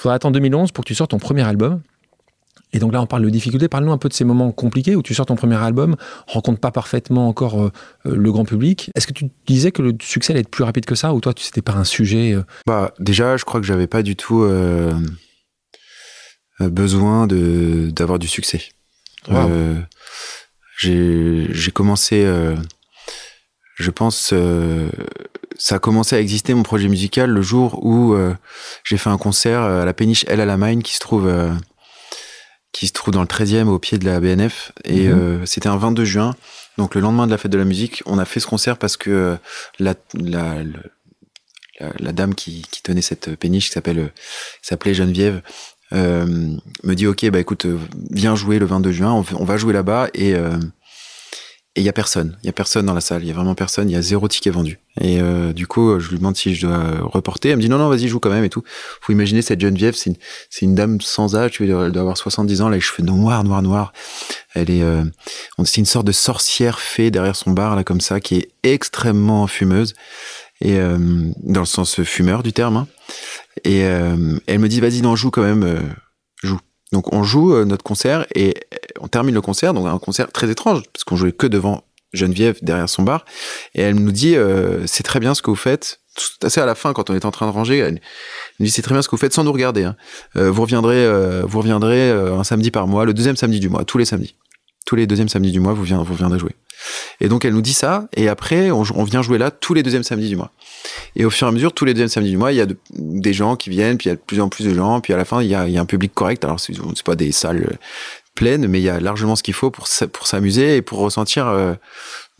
Il faudra attendre 2011 pour que tu sortes ton premier album. Et donc là, on parle de difficultés. Parle-nous un peu de ces moments compliqués où tu sors ton premier album, rencontre pas parfaitement encore euh, euh, le grand public. Est-ce que tu disais que le succès allait être plus rapide que ça ou toi, c'était pas un sujet euh? Bah déjà, je crois que j'avais pas du tout besoin de d'avoir du succès. j'ai commencé, je pense, ça a commencé à exister mon projet musical le jour où j'ai fait un concert à la péniche El Alamein qui se trouve qui se trouve dans le 13e au pied de la BNF. Et mhm. euh, c'était un 22 juin. Donc le lendemain de la fête de la musique, on a fait ce concert parce que euh, la, la, la, la dame qui, qui, tenait cette péniche, qui s'appelle, euh, s'appelait Geneviève, euh, me dit ok bah écoute viens jouer le 22 juin on, on va jouer là-bas et et il y a personne, il y a personne dans la salle, il y a vraiment personne, il y a zéro ticket vendu. Et euh, du coup, je lui demande si je dois reporter. Elle me dit non, non, vas-y, joue quand même et tout. Faut imaginer cette Geneviève, c'est une, c'est une dame sans âge, elle doit avoir 70 ans, là, les cheveux noirs, noirs, noirs. Elle est, euh, c'est une sorte de sorcière fée derrière son bar là comme ça, qui est extrêmement fumeuse et euh, dans le sens fumeur du terme. Hein. Et euh, elle me dit vas-y, non, joue quand même, euh. Donc on joue euh, notre concert et on termine le concert, donc un concert très étrange, parce qu'on jouait que devant Geneviève derrière son bar, et elle nous dit euh, c'est très bien ce que vous faites. Tout assez à la fin, quand on est en train de ranger, elle nous dit c'est très bien ce que vous faites sans nous regarder. Hein. Euh, vous reviendrez, vous reviendrez un samedi par mois, le deuxième samedi du mois, tous les samedis, tous les deuxièmes samedis du mois, vous vous viendrez jouer. Et donc elle nous dit ça, et après on, vient jouer là tous les deuxièmes samedis du mois. Et au fur et à mesure, tous les deuxièmes samedis du mois, il y a des gens qui viennent, puis il y a de plus en plus de gens, puis à la fin, il y a, un public correct. Alors, c'est pas des salles pleines, mais il y a largement ce qu'il faut pour, pour s'amuser et pour ressentir euh,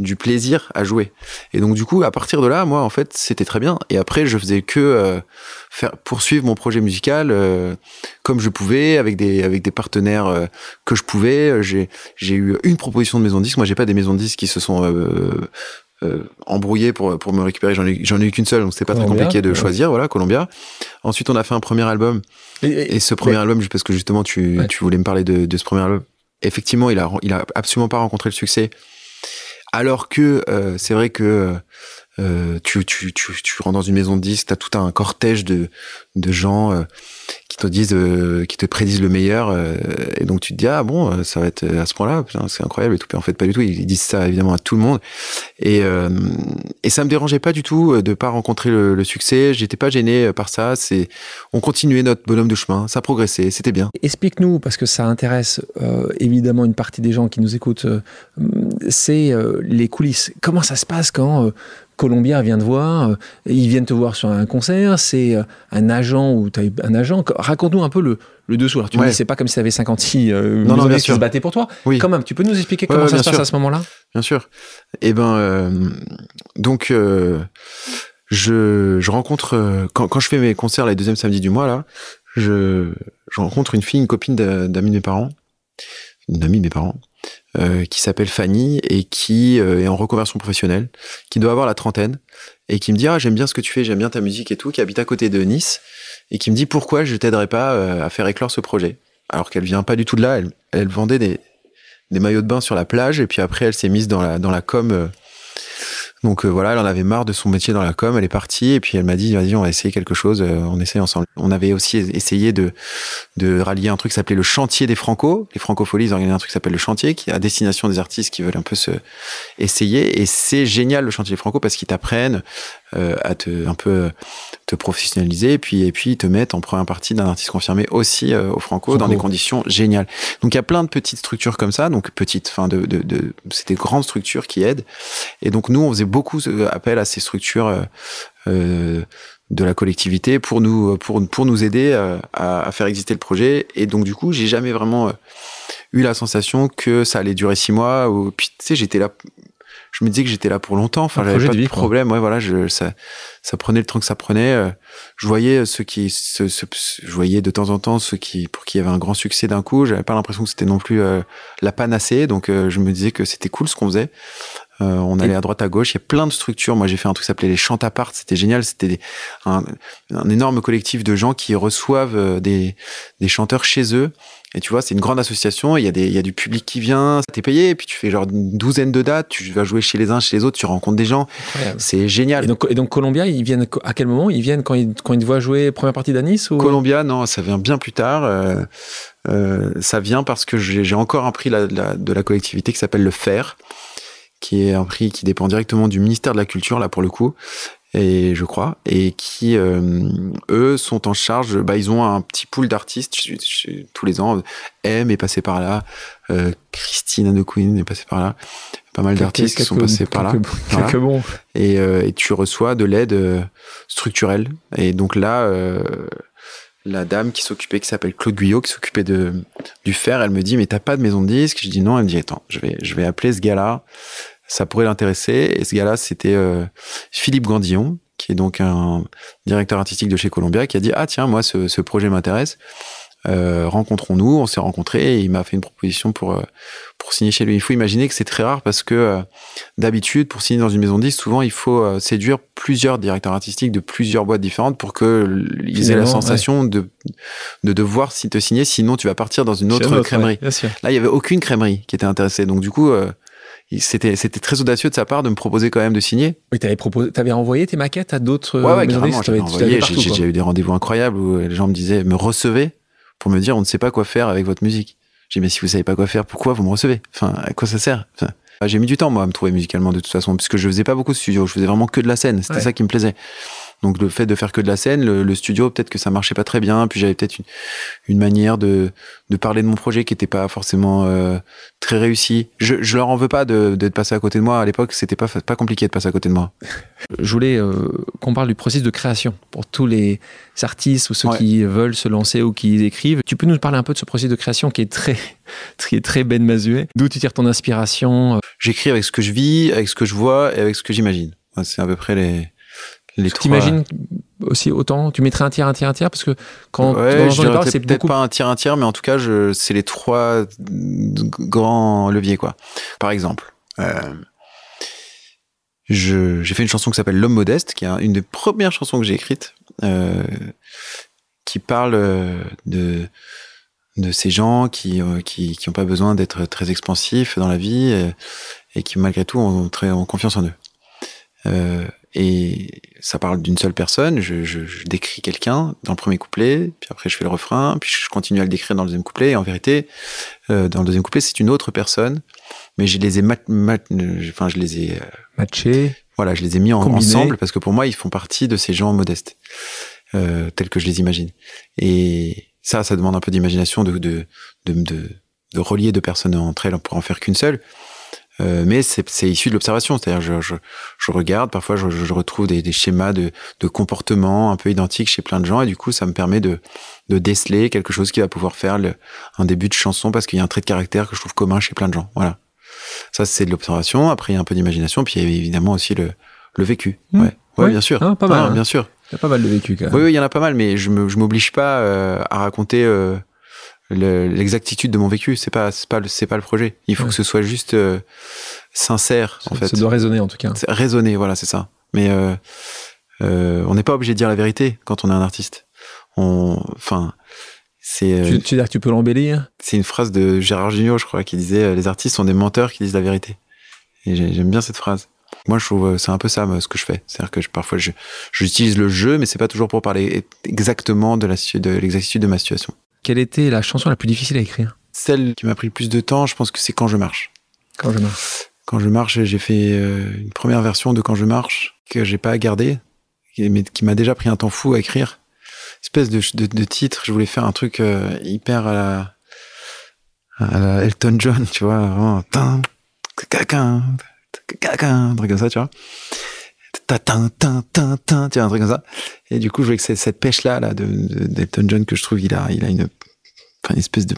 du plaisir à jouer. Et donc, du coup, à partir de là, moi, en fait, c'était très bien. Et après, je faisais que euh, faire poursuivre mon projet musical euh, comme je pouvais, avec des, avec des partenaires que je pouvais. J'ai, j'ai eu une proposition de maison de disque. Moi, j'ai pas des maisons de disques qui se sont euh, embrouillé pour pour me récupérer. J'en ai j'en ai eu qu'une seule, donc c'était pas très compliqué de choisir. Voilà, Columbia. Ensuite, on a fait un premier album. Et, ce premier album, parce que justement tu tu voulais me parler de, de ce premier album. Effectivement, il a il a absolument pas rencontré le succès. Alors que euh, c'est vrai que euh, tu, tu, tu, tu rentres dans une maison de disques, t'as tout un cortège de, de gens euh, qui te disent, euh, qui te prédisent le meilleur, et donc tu te dis ah bon, ça va être à ce point-là, c'est incroyable et tout. en fait, pas du tout. Ils, disent ça évidemment à tout le monde, et et ça me dérangeait pas du tout de pas rencontrer le, le succès. J'étais pas gêné par ça. On continuait notre bonhomme de chemin, ça progressait, c'était bien. Explique-nous parce que ça intéresse évidemment une partie des gens qui nous écoutent. c'est les coulisses. Comment ça se passe quand Colombien vient te voir, euh, ils viennent te voir sur un concert, c'est euh, un agent ou tu as un agent. Raconte-nous un peu le, le dessous. Alors, tu me dis, c'est pas comme si tu avais 56 euh, non, non, bien qui se battaient pour toi. Oui. Quand même, tu peux nous expliquer comment ça se passe à ce moment-là? Bien sûr. Eh ben, euh, donc, je, je rencontre, quand, quand je fais mes concerts les deuxièmes samedis du mois, là, je, je rencontre une fille, une copine d'amis de mes parents, une amie de mes parents, euh, qui s'appelle Fanny et qui euh, est en reconversion professionnelle, qui doit avoir la trentaine et qui me dit ah j'aime bien ce que tu fais, j'aime bien ta musique et tout, qui habite à côté de Nice et qui me dit pourquoi je t'aiderais pas euh, à faire éclore ce projet, alors qu'elle vient pas du tout de là, elle, vendait des, des maillots de bain sur la plage et puis après elle s'est mise dans la dans la com donc euh, voilà, elle en avait marre de son métier dans la com, elle est partie et puis elle m'a dit vas-y on va essayer quelque chose, euh, on essaye ensemble. On avait aussi essayé de de rallier un truc qui s'appelait le chantier des Franco. Les Francopholies ils organisent un truc qui s'appelle le chantier qui est à destination des artistes qui veulent un peu se essayer et c'est génial le chantier des Franco parce qu'ils t'apprennent euh, à te un peu te professionnaliser et puis et puis te mettre en première partie d'un artiste confirmé aussi au Franco, dans des conditions géniales. Donc il y a plein de petites structures comme ça, donc petites, enfin de de, de c'est des grandes structures qui aident. Et donc nous on faisait beaucoup euh, appel à ces structures euh, euh, de la collectivité pour nous pour pour nous aider à, à, faire exister le projet et donc du coup j'ai jamais vraiment eu la sensation que ça allait durer six mois ou puis tu sais j'étais là je me disais que j'étais là pour longtemps. Enfin, j'avais pas de vie, quoi. problème. Ouais, voilà, je, ça, ça prenait le temps que ça prenait. Je voyais ceux qui, ce- ce- je voyais de temps en temps ceux qui, pour qui il y avait un grand succès d'un coup. J'avais pas l'impression que c'était non plus euh, la panacée. Donc, euh, je me disais que c'était cool ce qu'on faisait. Euh, on allait à droite à gauche. Il y a plein de structures. Moi, j'ai fait un truc qui s'appelait les Chantapart. C'était génial. C'était un, un énorme collectif de gens qui reçoivent euh, des, des chanteurs chez eux. Et tu vois, c'est une grande association. Il y a des, il y a du public qui vient. T'es payé. Et puis tu fais genre une douzaine de dates. Tu vas jouer chez les uns, chez les autres. Tu rencontres des gens. C'est génial. Et donc, et donc Columbia, ils viennent à quel moment? Ils viennent quand ils, quand ils te voient jouer première partie d'Anis ou... Columbia, non, ça vient bien plus tard. Euh, euh, ça vient parce que j'ai encore un prix la- la- de la collectivité qui s'appelle le FER, qui est un prix qui dépend directement du ministère de la Culture, là pour le coup, et je crois, et qui, euh, eux, sont en charge, bah, ils ont un petit pool d'artistes je- je- tous les ans. M est passé par là, euh, Christine de Queen est passée par là, pas mal d'artistes qui sont passés par là. quelques- Voilà. Bons. et, euh, et tu reçois de l'aide euh, structurelle. Et donc là, la dame qui s'occupait, qui s'appelle Claude Guyot, qui s'occupait de du fer, elle me dit mais t'as pas de maison de disque Je dis non. Elle me dit attends, je vais je vais appeler ce gars-là, ça pourrait l'intéresser. Et ce gars-là, c'était euh, Philippe Gandillon, qui est donc un directeur artistique de chez Columbia, qui a dit ah tiens moi ce, ce projet m'intéresse. Euh, rencontrons-nous, on s'est rencontrés et il m'a fait une proposition pour euh, pour signer chez lui. Il faut imaginer que c'est très rare parce que euh, d'habitude, pour signer dans une maison de disque, souvent il faut séduire plusieurs directeurs artistiques de plusieurs boîtes différentes pour que l- ils aient la sensation de, de devoir te signer, sinon tu vas partir dans une autre autre, crèmerie. ouais. Là, il y avait aucune crèmerie qui était intéressée. Donc du coup, c'était c'était très audacieux de sa part de me proposer quand même de signer. Oui, t'avais proposé, t'avais envoyé tes maquettes à d'autres Ouais, ouais, carrément, disques, J'ai eu des rendez-vous incroyables où les gens me disaient, me recevaient pour me dire, on ne sait pas quoi faire avec votre musique. J'ai dit, mais si vous savez pas quoi faire, pourquoi vous me recevez? Enfin, à quoi ça sert? Enfin, J'ai mis du temps, moi, à me trouver musicalement, de toute façon, puisque je faisais pas beaucoup de studio. Je faisais vraiment que de la scène. C'était Ouais. ça qui me plaisait. Donc, le fait de faire que de la scène, le, le studio, peut-être que ça marchait pas très bien. Puis j'avais peut-être une, une manière de, de parler de mon projet qui était pas forcément euh, très réussi. Je, je leur en veux pas de, d'être passé à côté de moi. À l'époque, c'était pas, pas compliqué de passer à côté de moi. Je voulais euh, qu'on parle du processus de création pour tous les artistes ou ceux Ouais. qui veulent se lancer ou qui écrivent. Tu peux nous parler un peu de ce processus de création qui est très, très, très Ben Mazuet D'où tu tires ton inspiration euh, J'écris avec ce que je vis, avec ce que je vois et avec ce que j'imagine. C'est à peu près les, les trois. T'imagines aussi autant Tu mettrais un tiers, un tiers, un tiers Parce que quand ouais, dirais parlé, peut-être c'est peut-être beaucoup. pas un tiers, un tiers, mais en tout cas, je, c'est les trois grands leviers, quoi. Par exemple, euh, je, j'ai fait une chanson qui s'appelle L'homme modeste, qui est une des premières chansons que j'ai écrites, euh, qui parle euh, de de ces gens qui euh, qui qui ont pas besoin d'être très expansifs dans la vie et, et qui malgré tout ont très ont confiance en eux. Euh, et ça parle d'une seule personne. Je, je, je décris quelqu'un dans le premier couplet, puis après je fais le refrain, puis je continue à le décrire dans le deuxième couplet. Et en vérité, euh, dans le deuxième couplet, c'est une autre personne, mais je les ai mat, mat- euh, enfin je les ai, euh, Matché. voilà, je les ai mis en, ensemble parce que pour moi, ils font partie de ces gens modestes, euh, tels que je les imagine. Et ça, ça demande un peu d'imagination de, de, de, de, de relier deux personnes entre elles pour en faire qu'une seule. Euh, mais c'est issu de l'observation, c'est-à-dire je, je, je regarde, parfois je, je retrouve des, des schémas de, de comportement un peu identiques chez plein de gens, et du coup ça me permet de, de déceler quelque chose qui va pouvoir faire le, un début de chanson parce qu'il y a un trait de caractère que je trouve commun chez plein de gens. Voilà. Ça c'est de l'observation. Après il y a un peu d'imagination, puis il y a évidemment aussi le, le vécu. Mmh. Ouais, ouais, Ouais. bien sûr. Ah, pas mal, hein. bien sûr. Il y a pas mal de vécu quand même. Oui, oui, il y en a pas mal, mais je m'oblige pas euh, à raconter euh, le- l'exactitude de mon vécu. C'est pas, c'est pas, le- c'est pas le projet. Il faut Ouais. que ce soit juste euh, sincère, en fait. ça doit résonner en tout cas. Raisonner, voilà, c'est ça. Mais euh, euh, on n'est pas obligé de dire la vérité quand on est un artiste. On, enfin, c'est, euh, Tu, tu veux dire que tu peux l'embellir? c'est une phrase de Gérard Jugnot, je crois, qui disait euh, les artistes sont des menteurs qui disent la vérité. Et j'ai- j'aime bien cette phrase. Moi, je trouve euh, c'est un peu ça ce que je fais. C'est-à-dire que je, parfois, je, j'utilise le jeu, mais c'est pas toujours pour parler exactement de situ- de l'exactitude de ma situation. Quelle était la chanson la plus difficile à écrire? Celle qui m'a pris le plus de temps, je pense que c'est Quand je marche. Quand je marche. Quand je marche, j'ai fait euh, une première version de Quand je marche que j'ai pas gardée, mais qui m'a déjà pris un temps fou à écrire. Espèce de, de, de titre, je voulais faire un truc euh, hyper à la, à la Elton John, tu vois, vraiment. caca, caca, un truc comme ça, tu vois. Tin, tu un truc comme ça. Et du coup, je voulais que cette pêche-là, là, de, de- d'Elton John que je trouve, il a, une, espèce de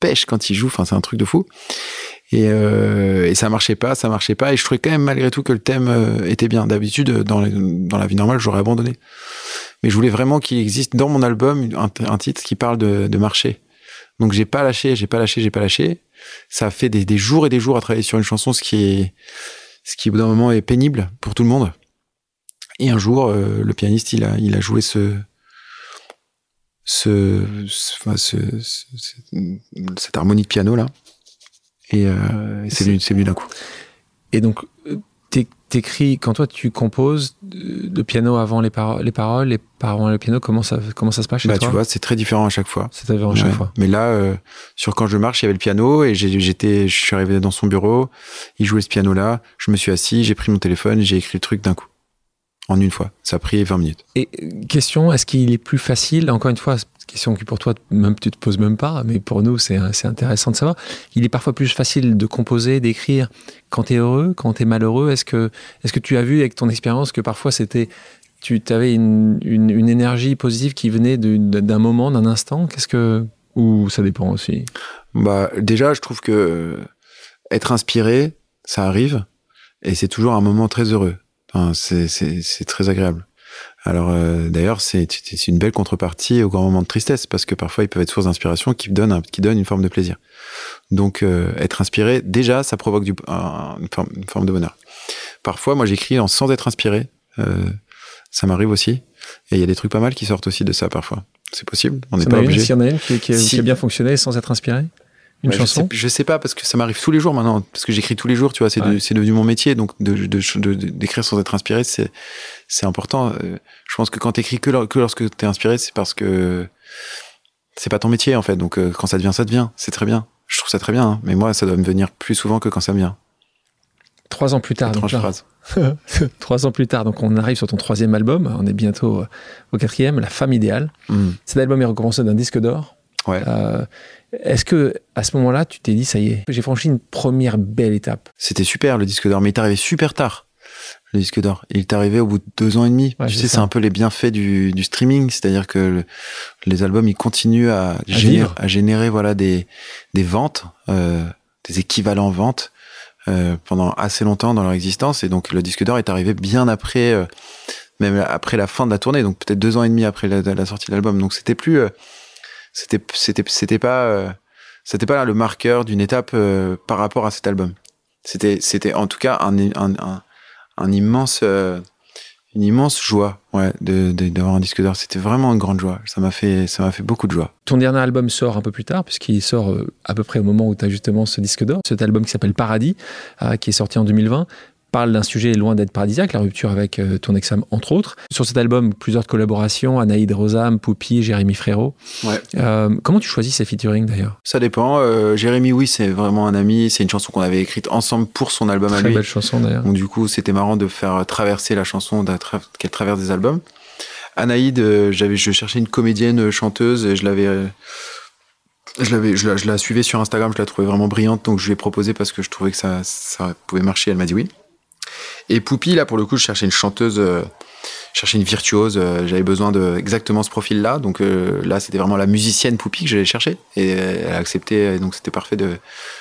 pêche quand il joue, enfin, c'est un truc de fou. Et, et, ça marchait pas, ça marchait pas. Et je trouvais quand même malgré tout que le thème était bien. D'habitude, dans, dans la vie normale, j'aurais abandonné. Mais je voulais vraiment qu'il existe dans mon album un, titre qui parle de, de marché. Donc j'ai pas lâché, j'ai pas lâché, j'ai pas lâché. Ça a fait des, jours et des jours à travailler sur une chanson, ce qui est, ce qui au bout d'un moment est pénible pour tout le monde. Et un jour, euh, le pianiste, il a, il a joué ce, ce, ce, ce, cette harmonie de piano là, et, euh, et c'est venu, c'est venu d'un coup. Et donc, t'écris, quand toi tu composes le piano avant les, paroles, les paroles, les paroles avant le piano, comment ça, comment ça se passe chez bah, toi Tu vois, c'est très différent à chaque fois. C'est différent à chaque fois. Mais là, euh, sur Quand je marche, il y avait le piano et j'étais, je suis arrivé dans son bureau, il jouait ce piano-là, je me suis assis, j'ai pris mon téléphone, j'ai écrit le truc d'un coup. En une fois. Ça a pris 20 minutes. Et question, est-ce qu'il est plus facile, encore une fois, question qui pour toi, même tu te poses même pas, mais pour nous, c'est intéressant de savoir. Il est parfois plus facile de composer, d'écrire quand tu es heureux, quand tu es malheureux. Est-ce que, est que tu as vu avec ton expérience que parfois c'était tu avais une, une, une, énergie positive qui venait d'un moment, d'un instant? Qu'est-ce que ou ça dépend aussi? Bah déjà, je trouve que être inspiré, ça arrive et c'est toujours un moment très heureux. Enfin, c'est très agréable. Alors euh, d'ailleurs, c'est une belle contrepartie au grand moment de tristesse parce que parfois ils peuvent être source d'inspiration qui donnent qui donne une forme de plaisir. Donc euh, être inspiré, déjà, ça provoque du, un, une, forme, une, forme, de bonheur. Parfois, moi j'écris sans être inspiré. Euh, ça m'arrive aussi. Et il y a des trucs pas mal qui sortent aussi de ça parfois. C'est possible. On n'est pas obligé. S'il y en a une qui, qui, si... qui a bien fonctionné sans être inspiré? Une chanson je sais, je sais, pas parce que ça m'arrive tous les jours maintenant parce que j'écris tous les jours tu vois c'est ouais. de, devenu mon métier donc d'écrire de, de, sans être inspiré c'est important je pense que quand t'écris que, que lorsque t'es inspiré c'est parce que c'est pas ton métier en fait donc quand ça devient ça devient c'est très bien je trouve ça très bien hein. mais moi ça doit me venir plus souvent que quand ça me vient trois ans plus tard donc là, trois ans plus tard donc on arrive sur ton troisième album on est bientôt au quatrième la femme idéale mm. cet album est récompensé d'un disque d'or ouais euh, est-ce que à ce moment-là, tu t'es dit ça y est, j'ai franchi une première belle étape? C'était super le disque d'or, mais il est arrivé super tard. Le disque d'or, il est arrivé au bout de deux ans et demi. Ouais, tu sais, c'est un peu les bienfaits du, du streaming, c'est-à-dire que le, les albums ils continuent à, à, générer, à générer, voilà des des ventes, euh, des équivalents ventes euh, pendant assez longtemps dans leur existence, et donc le disque d'or est arrivé bien après, même après la fin de la tournée, donc peut-être deux ans et demi après la, la sortie de l'album. Donc c'était plus euh, c'était c'était c'était pas euh, c'était pas le marqueur d'une étape euh, par rapport à cet album. C'était c'était en tout cas un un, immense euh, une immense joie ouais d'avoir un disque d'or. C'était vraiment une grande joie. Ça m'a fait ça m'a fait beaucoup de joie. Ton dernier album sort un peu plus tard puisqu'il sort à peu près au moment où tu as justement ce disque d'or. Cet album qui s'appelle Paradis qui est sorti en 2020 parle d'un sujet loin d'être paradisiaque, la rupture avec euh, ton ex-femme, entre autres. Sur cet album, plusieurs collaborations, Anaïd Rosam, Poupi, Jérémy Frérot. Ouais. Euh, comment tu choisis ces featuring d'ailleurs? Ça dépend. Euh, Jérémy, oui, c'est vraiment un ami. C'est une chanson qu'on avait écrite ensemble pour son album Très à lui. belle chanson d'ailleurs. Donc du coup, c'était marrant de faire traverser la chanson tra qu'elle traverse des albums. Anaïd, euh, j'avais, je cherchais une comédienne chanteuse et je l'avais je, l'avais, je, la, je la suivais sur Instagram, je la trouvais vraiment brillante, donc je lui ai proposé parce que je trouvais que ça, ça pouvait marcher. Elle m'a dit oui. Et Poupie, là, pour le coup, je cherchais une chanteuse, euh, je cherchais une virtuose. Euh, j'avais besoin de exactement ce profil-là. Donc euh, là, c'était vraiment la musicienne Poupie que j'allais chercher. Et elle a accepté. Et donc c'était parfait de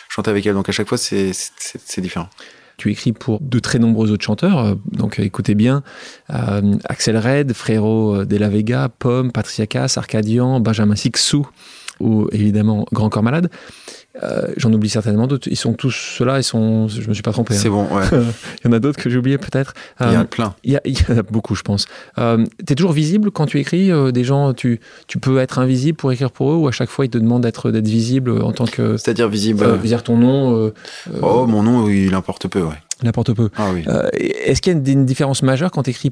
chanter avec elle. Donc à chaque fois, c'est, c'est, différent. Tu écris pour de très nombreux autres chanteurs, donc écoutez bien Axel Red, Frérot de la Vega, Pomme, Patricia Cass, Arcadian, Benjamin Sixou ou évidemment Grand Corps Malade. Euh, J'en oublie certainement d'autres. Ils sont tous ceux-là. Ils sont. Je me suis pas trompé. C'est hein. bon. Ouais. il y en a d'autres que j'ai oublié peut-être. Il y en a plein. Il y, a, il y en a beaucoup, je pense. Euh, tu es toujours visible quand tu écris. Euh, des gens, tu, tu peux être invisible pour écrire pour eux, ou à chaque fois ils te demandent d'être d'être visible en tant que. C'est-à-dire visible. Euh, dire ton nom. oh, mon nom, il importe peu, ouais. Il importe peu. Ah oui. Est-ce qu'il y a une, une différence majeure quand tu écris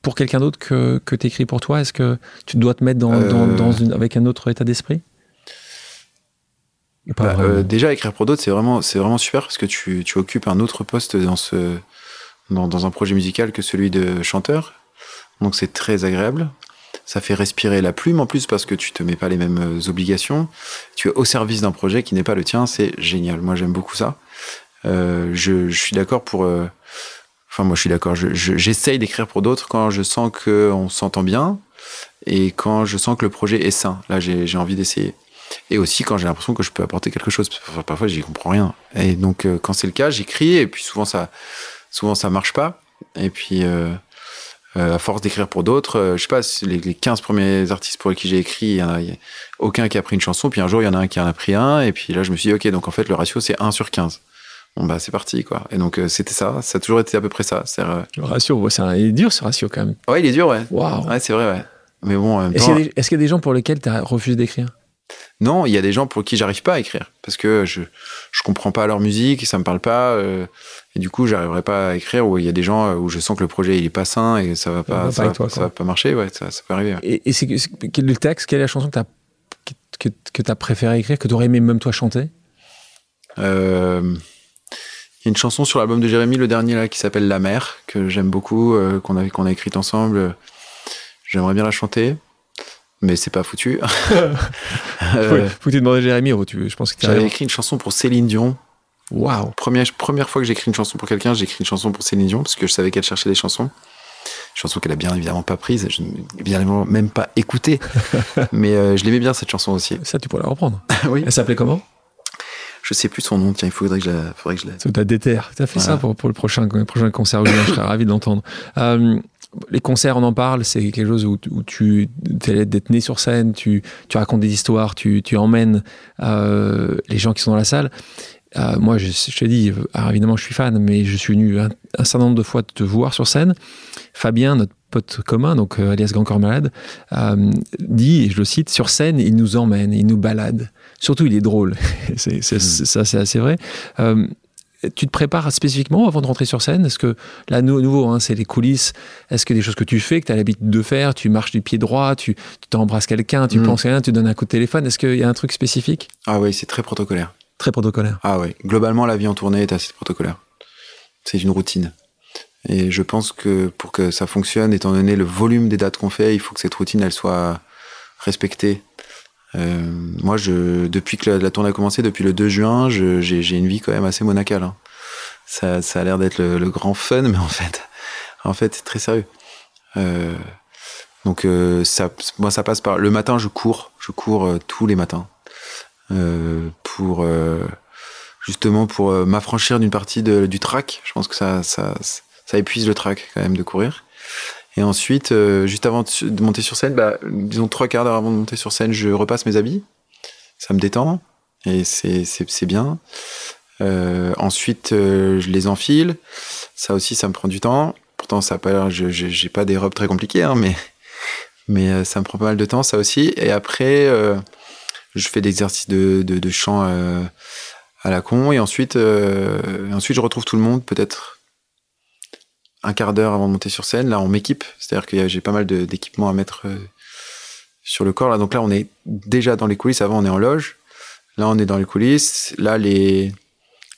pour quelqu'un d'autre que, que tu écris pour toi? Est-ce que tu dois te mettre dans, dans, dans une, avec un autre état d'esprit? Bah, euh, déjà écrire pour d'autres c'est vraiment c'est vraiment super parce que tu, tu occupes un autre poste dans ce dans, dans, un projet musical que celui de chanteur. Donc c'est très agréable. Ça fait respirer la plume en plus parce que tu te mets pas les mêmes obligations. Tu es au service d'un projet qui n'est pas le tien. C'est génial. Moi j'aime beaucoup ça. Euh, je, je, suis d'accord pour euh... enfin moi je suis d'accord. J'essaye je, d'écrire pour d'autres quand je sens que on s'entend bien et quand je sens que le projet est sain. Là j'ai envie d'essayer et aussi quand j'ai l'impression que je peux apporter quelque chose. Parfois, j'y comprends rien. Et donc, euh, quand c'est le cas, j'écris, et puis souvent, ça, souvent, ça marche pas. Et puis, euh, euh, à force d'écrire pour d'autres, je sais pas, les, les 15 premiers artistes pour qui j'ai écrit, il y en a, y a aucun qui a pris une chanson, puis un jour, il y en a un qui en a pris un, et puis là, je me suis dit, ok, donc en fait, le ratio, c'est 1 sur 15. Bon, bah, c'est parti, quoi. Et donc, c'était ça, ça a toujours été à peu près ça. Le ratio, c'est un... il est dur, ce ratio, quand même. Ouais, il est dur, ouais. Waouh. Ouais, c'est vrai, ouais. Mais bon, Est-ce qu'il y, est y, a des gens pour lesquels tu as refusé d'écrire? Non, il y a des gens pour qui j'arrive pas à écrire parce que je je comprends pas leur musique, ça me parle pas euh, et du coup j'arriverai pas à écrire. Ou il y a des gens où je sens que le projet il est pas sain et ça va pas, ça, va, toi, ça va pas marcher. Ouais, ça, ça peut arriver. Ouais. Et, et c'est quel le texte, quelle est la chanson que tu as que, préféré écrire, que tu aurais aimé même toi chanter? Euh, Il y a une chanson sur l'album de Jérémy, le dernier là, qui s'appelle La mer, que j'aime beaucoup, euh, qu'on a qu'on a écrite ensemble. J'aimerais bien la chanter mais c'est pas foutu. euh, faut, faut que tu demandes à Jérémy, tu, je pense que J'avais écrit une chanson pour Céline Dion. Waouh! Première, première fois que j'écris une chanson pour quelqu'un, j'ai écrit une chanson pour Céline Dion, parce que je savais qu'elle cherchait des chansons. Chanson qu'elle a bien évidemment pas prise, je n'ai bien évidemment même pas écoutée. mais euh, je l'aimais bien cette chanson aussi. Ça, tu pourrais la reprendre. oui. Elle s'appelait comment? Je sais plus son nom, tiens, il faudrait que je la. Faudrait que je la... Déterre. Tu as fait voilà. ça pour, pour, le prochain, le prochain concert, je serais ravi de l'entendre. Euh, les concerts, on en parle, c'est quelque chose où, où tu es d'être né sur scène, tu, tu racontes des histoires, tu, tu emmènes euh, les gens qui sont dans la salle. Euh, moi, je, je t'ai dit, alors évidemment, je suis fan, mais je suis venu un, un, certain nombre de fois te voir sur scène. Fabien, notre pote commun, donc euh, alias Grand Corps Malade, dit, et je le cite, sur scène, il nous emmène, il nous balade. Surtout, il est drôle. c'est, c'est, mmh. Ça, c'est assez vrai. Tu te prépares spécifiquement avant de rentrer sur scène? Est-ce que, là, nouveau, hein, c'est les coulisses. Est-ce que des choses que tu fais, que tu as l'habitude de faire? Tu marches du pied droit, tu t'embrasses quelqu'un, tu mmh. penses à rien, tu donnes un coup de téléphone. Est-ce qu'il y a un truc spécifique? Ah oui, c'est très protocolaire. Très protocolaire. Ah oui. Globalement, la vie en tournée est assez protocolaire. C'est une routine. Et je pense que pour que ça fonctionne, étant donné le volume des dates qu'on fait, il faut que cette routine, elle soit respectée. Euh, moi, je, depuis que la, tournée a commencé, depuis le 2 juin, j'ai une vie quand même assez monacale. Hein. Ça, ça, a l'air d'être le, le, grand fun, mais en fait, en fait, c'est très sérieux. Euh, donc, euh, ça, moi, ça passe par le matin. Je cours, je cours euh, tous les matins euh, pour justement pour m'affranchir d'une partie de, du track. Je pense que ça, ça, ça épuise le track quand même de courir. Et ensuite, euh, juste avant de monter sur scène, bah, disons trois quarts d'heure avant de monter sur scène, je repasse mes habits. Ça me détend et c'est bien. Euh, ensuite, euh, je les enfile. Ça aussi, ça me prend du temps. Pourtant, ça a pas j'ai pas des robes très compliquées, hein, mais, mais ça me prend pas mal de temps, ça aussi. Et après, je fais des exercices de, de, chant à la con. Et ensuite, ensuite, je retrouve tout le monde, peut-être un quart d'heure avant de monter sur scène. Là, on m'équipe, c'est-à-dire que j'ai pas mal d'équipements à mettre euh, sur le corps. Là, donc là, on est déjà dans les coulisses. Avant, on est en loge. Là, on est dans les coulisses. Là, les,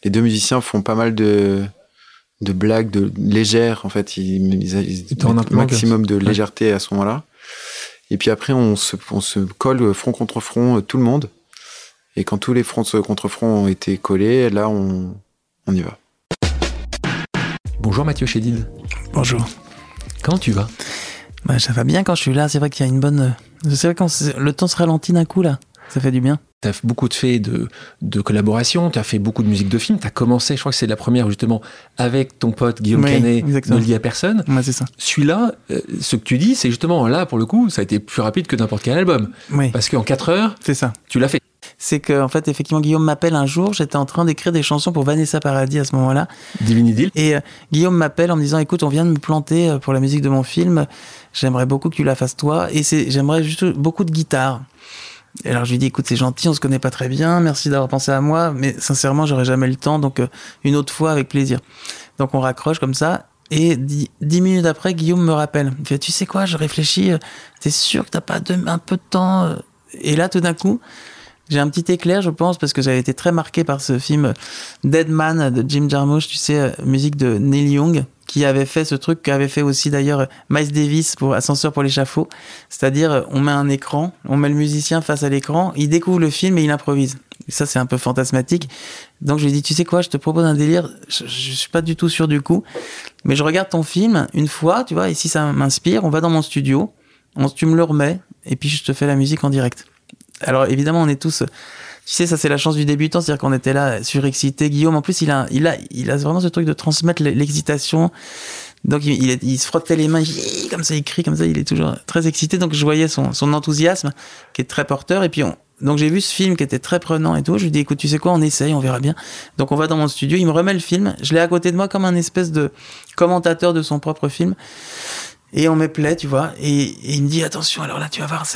les deux musiciens font pas mal de, de blagues de légères. En fait, ils, ils, un maximum de légèreté à ce moment-là. Et puis après, on se, on se colle front contre front, euh, tout le monde. Et quand tous les fronts contre front ont été collés, là, on, on y va. Bonjour Mathieu Chédid. Bonjour. Comment tu vas? Bah, Ça va bien quand je suis là. C'est vrai qu'il y a une bonne. C'est vrai quand le temps se ralentit d'un coup là. Ça fait du bien. Tu as beaucoup de faits de, de collaboration, tu as fait beaucoup de musique de film. Tu as commencé, je crois que c'est la première justement, avec ton pote Guillaume oui, Canet, ne le dit à personne. Ouais, c'est ça. Celui-là, euh, ce que tu dis, c'est justement là, pour le coup, ça a été plus rapide que n'importe quel album. Oui. Parce qu'en 4 heures, c'est ça. tu l'as fait. C'est que, en fait, effectivement, Guillaume m'appelle un jour. J'étais en train d'écrire des chansons pour Vanessa Paradis à ce moment-là. Divini Deal. Et euh, Guillaume m'appelle en me disant Écoute, on vient de me planter pour la musique de mon film. J'aimerais beaucoup que tu la fasses toi. Et j'aimerais juste beaucoup de guitare. Et alors je lui dis écoute c'est gentil, on se connaît pas très bien, merci d'avoir pensé à moi, mais sincèrement j'aurais jamais le temps, donc euh, une autre fois avec plaisir. Donc on raccroche comme ça, et dix, dix minutes après Guillaume me rappelle, il fait tu sais quoi, je réfléchis, euh, t'es sûr que t'as pas de, un peu de temps euh? Et là tout d'un coup j'ai un petit éclair je pense parce que j'avais été très marqué par ce film Dead Man de Jim Jarmusch, tu sais musique de Neil Young qui avait fait ce truc qu'avait fait aussi d'ailleurs Miles Davis pour Ascenseur pour l'échafaud. C'est-à-dire, on met un écran, on met le musicien face à l'écran, il découvre le film et il improvise. Ça, c'est un peu fantasmatique. Donc, je lui ai dit, tu sais quoi, je te propose un délire, je, je suis pas du tout sûr du coup, mais je regarde ton film une fois, tu vois, et si ça m'inspire, on va dans mon studio, on, tu me le remets, et puis je te fais la musique en direct. Alors évidemment, on est tous. Tu sais, ça c'est la chance du débutant, c'est-à-dire qu'on était là surexcité. Guillaume, en plus, il a, il a, il a vraiment ce truc de transmettre l'excitation. Donc il, il, se frottait les mains, comme ça, il crie comme ça, il est toujours très excité. Donc je voyais son, son enthousiasme qui est très porteur. Et puis on, donc j'ai vu ce film qui était très prenant et tout. Je lui dis écoute, tu sais quoi, on essaye, on verra bien. Donc on va dans mon studio, il me remet le film. Je l'ai à côté de moi comme un espèce de commentateur de son propre film. Et on me plaît, tu vois. Et, il me dit attention, alors là, tu vas voir,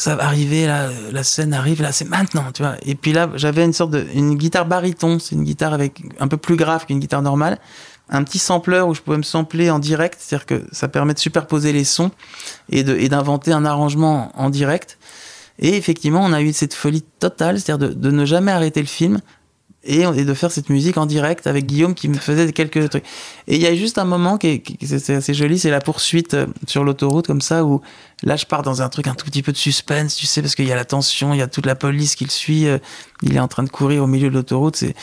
ça va arriver, là, la scène arrive, là, c'est maintenant, tu vois. Et puis là, j'avais une sorte de, une guitare baryton, c'est une guitare avec un peu plus grave qu'une guitare normale un petit sampler où je pouvais me sampler en direct, c'est-à-dire que ça permet de superposer les sons et d'inventer un arrangement en direct. Et effectivement, on a eu cette folie totale, c'est-à-dire de, ne jamais arrêter le film et, de faire cette musique en direct avec Guillaume qui me faisait quelques trucs. Et il y a juste un moment qui est, assez joli, c'est la poursuite euh, sur l'autoroute comme ça, où là je pars dans un truc un tout petit peu de suspense, tu sais, parce qu'il y a la tension, il y a toute la police qui le suit, euh, il est en train de courir au milieu de l'autoroute, c'est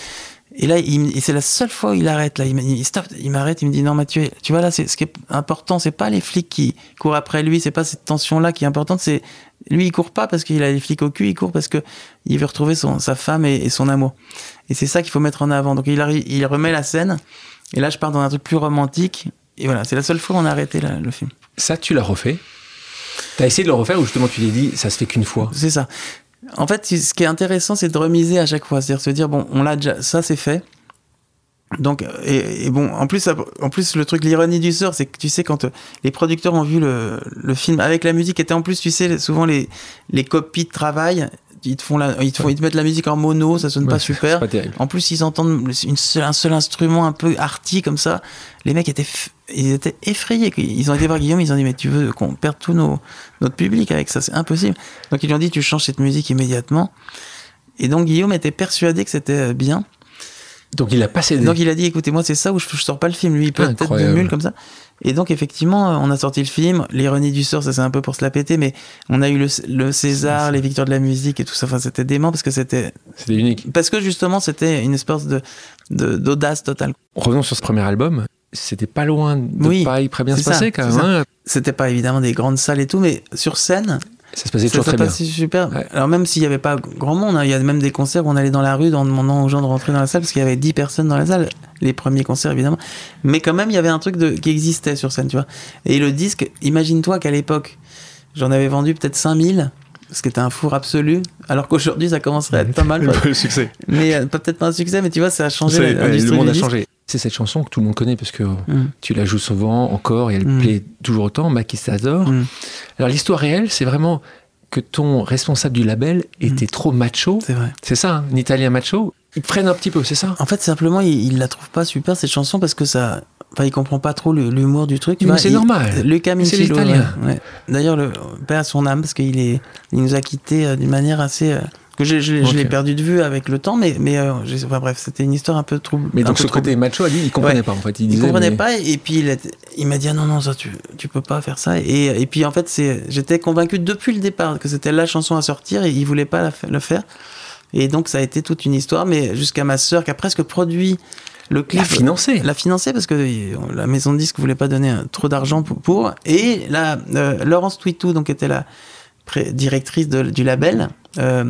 et là, c'est la seule fois où il arrête. Là, il, il stop, il m'arrête, il me dit non Mathieu, tu vois là, c'est ce qui est important, c'est pas les flics qui courent après lui, c'est pas cette tension là qui est importante, c'est lui il court pas parce qu'il a les flics au cul, il court parce que il veut retrouver son, sa femme et, son amour. Et c'est ça qu'il faut mettre en avant. Donc il, arrive, il remet la scène. Et là, je pars dans un truc plus romantique. Et voilà, c'est la seule fois où on a arrêté le film. Ça, tu l'as refait? T'as essayé de le refaire ou justement tu t'es dit ça se fait qu'une fois? C'est ça. En fait, ce qui est intéressant, c'est de remiser à chaque fois. C'est-à-dire se dire, bon, on l'a déjà, ça c'est fait. Donc, et, bon, en plus, en plus, le truc, l'ironie du sort, c'est que tu sais, quand euh, les producteurs ont vu le, film avec la musique, était en plus, tu sais, souvent les copies de travail, ils te font la, ils te font, ils te mettent la musique en mono, ça sonne pas super. en plus, ils entendent une un seul instrument un peu arty comme ça. Les mecs étaient, ils étaient effrayés. Ils ont été voir Guillaume, ils ont dit, mais tu veux qu'on perde tout nos, notre public avec ça, c'est impossible. Donc ils lui ont dit, tu changes cette musique immédiatement. Et donc Guillaume était persuadé que c'était bien. Donc il a passé. Donc il a dit écoutez moi c'est ça où je, je sors pas le film lui il peut être de nul comme ça. Et donc effectivement on a sorti le film l'ironie du sort ça c'est un peu pour se la péter mais on a eu le, César les victoires de la musique et tout ça enfin c'était dément parce que c'était c'était unique parce que justement c'était une espèce de d'audace totale. Revenons sur ce premier album c'était pas loin de oui, pas très bien se passer quand même. Hein. C'était pas évidemment des grandes salles et tout mais sur scène ça se passait toujours très bien. super. Alors même s'il n'y avait pas grand monde, hein, il y a même des concerts où on allait dans la rue en demandant aux gens de rentrer dans la salle parce qu'il y avait 10 personnes dans la salle. Les premiers concerts évidemment. Mais quand même, il y avait un truc de, qui existait sur scène, tu vois. Et le disque, imagine-toi qu'à l'époque, j'en avais vendu peut-être 5000 ce qui était un four absolu, alors qu'aujourd'hui ça commencerait à être pas mal. le succès. Mais euh, peut-être pas un succès, mais tu vois, ça a changé. le monde a changé. C'est cette chanson que tout le monde connaît parce que mm. tu la joues souvent encore et elle mm. plaît toujours autant, Maki Sazor. Mm. Alors l'histoire réelle, c'est vraiment que ton responsable du label était trop macho. C'est vrai. C'est ça, hein, un italien macho. Il freine un petit peu, c'est ça? En fait, simplement, il, il la trouve pas super cette chanson parce que ça. Enfin, il comprend pas trop l'humour du truc. Mais c'est normal. Lucas C'est l'italien. D'ailleurs, le père son âme parce qu'il est, il nous a quittés euh, d'une manière assez. Euh, que je, je, l'ai perdu de vue avec le temps, mais, mais euh, enfin, bref, c'était une histoire un peu trouble. Mais donc ce côté macho, lui, il comprenait pas en fait. Il, comprenait pas, et puis il, il m'a dit ah, non, non, ça, tu, tu peux pas faire ça. Et, et puis en fait, j'étais convaincu depuis le départ que c'était la chanson à sortir et il voulait pas le faire. Et donc ça a été toute une histoire, mais jusqu'à ma sœur qui a presque produit le clip. La financé. La financé parce que la maison de disque voulait pas donner trop d'argent pour, Et la, euh, Laurence Twitou, donc était la directrice du label, euh,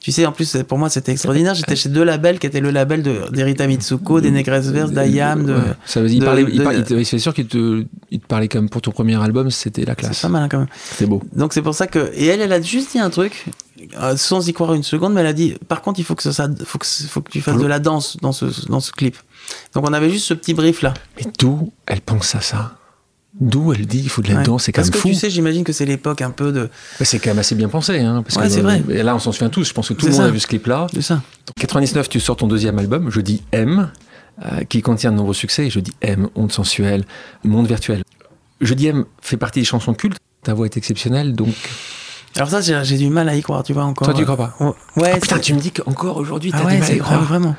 tu sais, en plus, pour moi, c'était extraordinaire. J'étais chez deux labels qui étaient le label d'Erita Mitsuko, des Négresses Verses, d'Ayam. De, ça veut dire, il c'est sûr qu'il te, il te parlait comme pour ton premier album, c'était la classe. C'est pas mal quand même. C'est beau. Donc c'est pour ça que. Et elle, elle a juste dit un truc, euh, sans y croire une seconde, mais elle a dit par contre, il faut que, ça, faut que, faut que tu fasses de la danse dans ce, dans ce clip. Donc on avait juste ce petit brief là. Mais d'où elle pense à ça? D'où elle dit il faut de la danse, c'est quand même fou. Parce que tu sais, j'imagine que c'est l'époque un peu de. c'est quand même assez bien pensé. Hein, parce que, c'est vrai. Et là, on s'en souvient tous. Je pense que tout le monde a vu ce clip-là. C'est ça. En 99, tu sors ton deuxième album, Je dis M, euh, qui contient de nombreux succès. Je dis M, Onde sensuelle, Monde virtuel. Je dis M fait partie des chansons cultes. Ta voix est exceptionnelle, donc. Alors ça, j'ai du mal à y croire, tu vois encore. Toi, tu crois pas Ouais. Ah, putain, tu me dis qu'encore aujourd'hui, ah t'as du mal à y croire. Vraiment.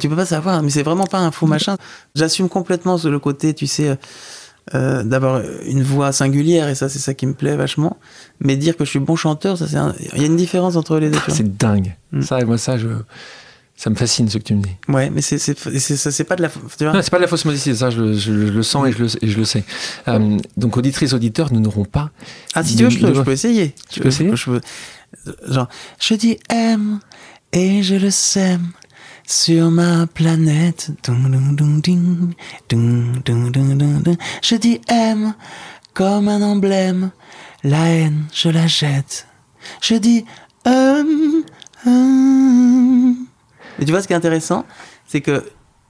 tu peux pas savoir, mais c'est vraiment pas un faux machin. J'assume complètement le côté, tu sais. Euh, d'avoir une voix singulière et ça c'est ça qui me plaît vachement mais dire que je suis bon chanteur ça c'est il y a une différence entre les deux c'est dingue mm. ça et moi ça je Ça me fascine ce que tu me dis. Ouais, mais c'est c'est c'est ça, c'est pas de la tu vois. Non, c'est pas de la fausse modestie, ça je, le- je le sens et je le, et je le sais. Euh, donc auditrices, auditeurs, nous n'aurons pas. Ah si tu veux, je peux, de- je peux essayer. Tu peux essayer je peux- Genre, je dis aime et je le sème sur ma planète. Je dis aime comme un emblème. La haine, je la jette. Je dis hum, hum. Mais tu vois, ce qui est intéressant, c'est que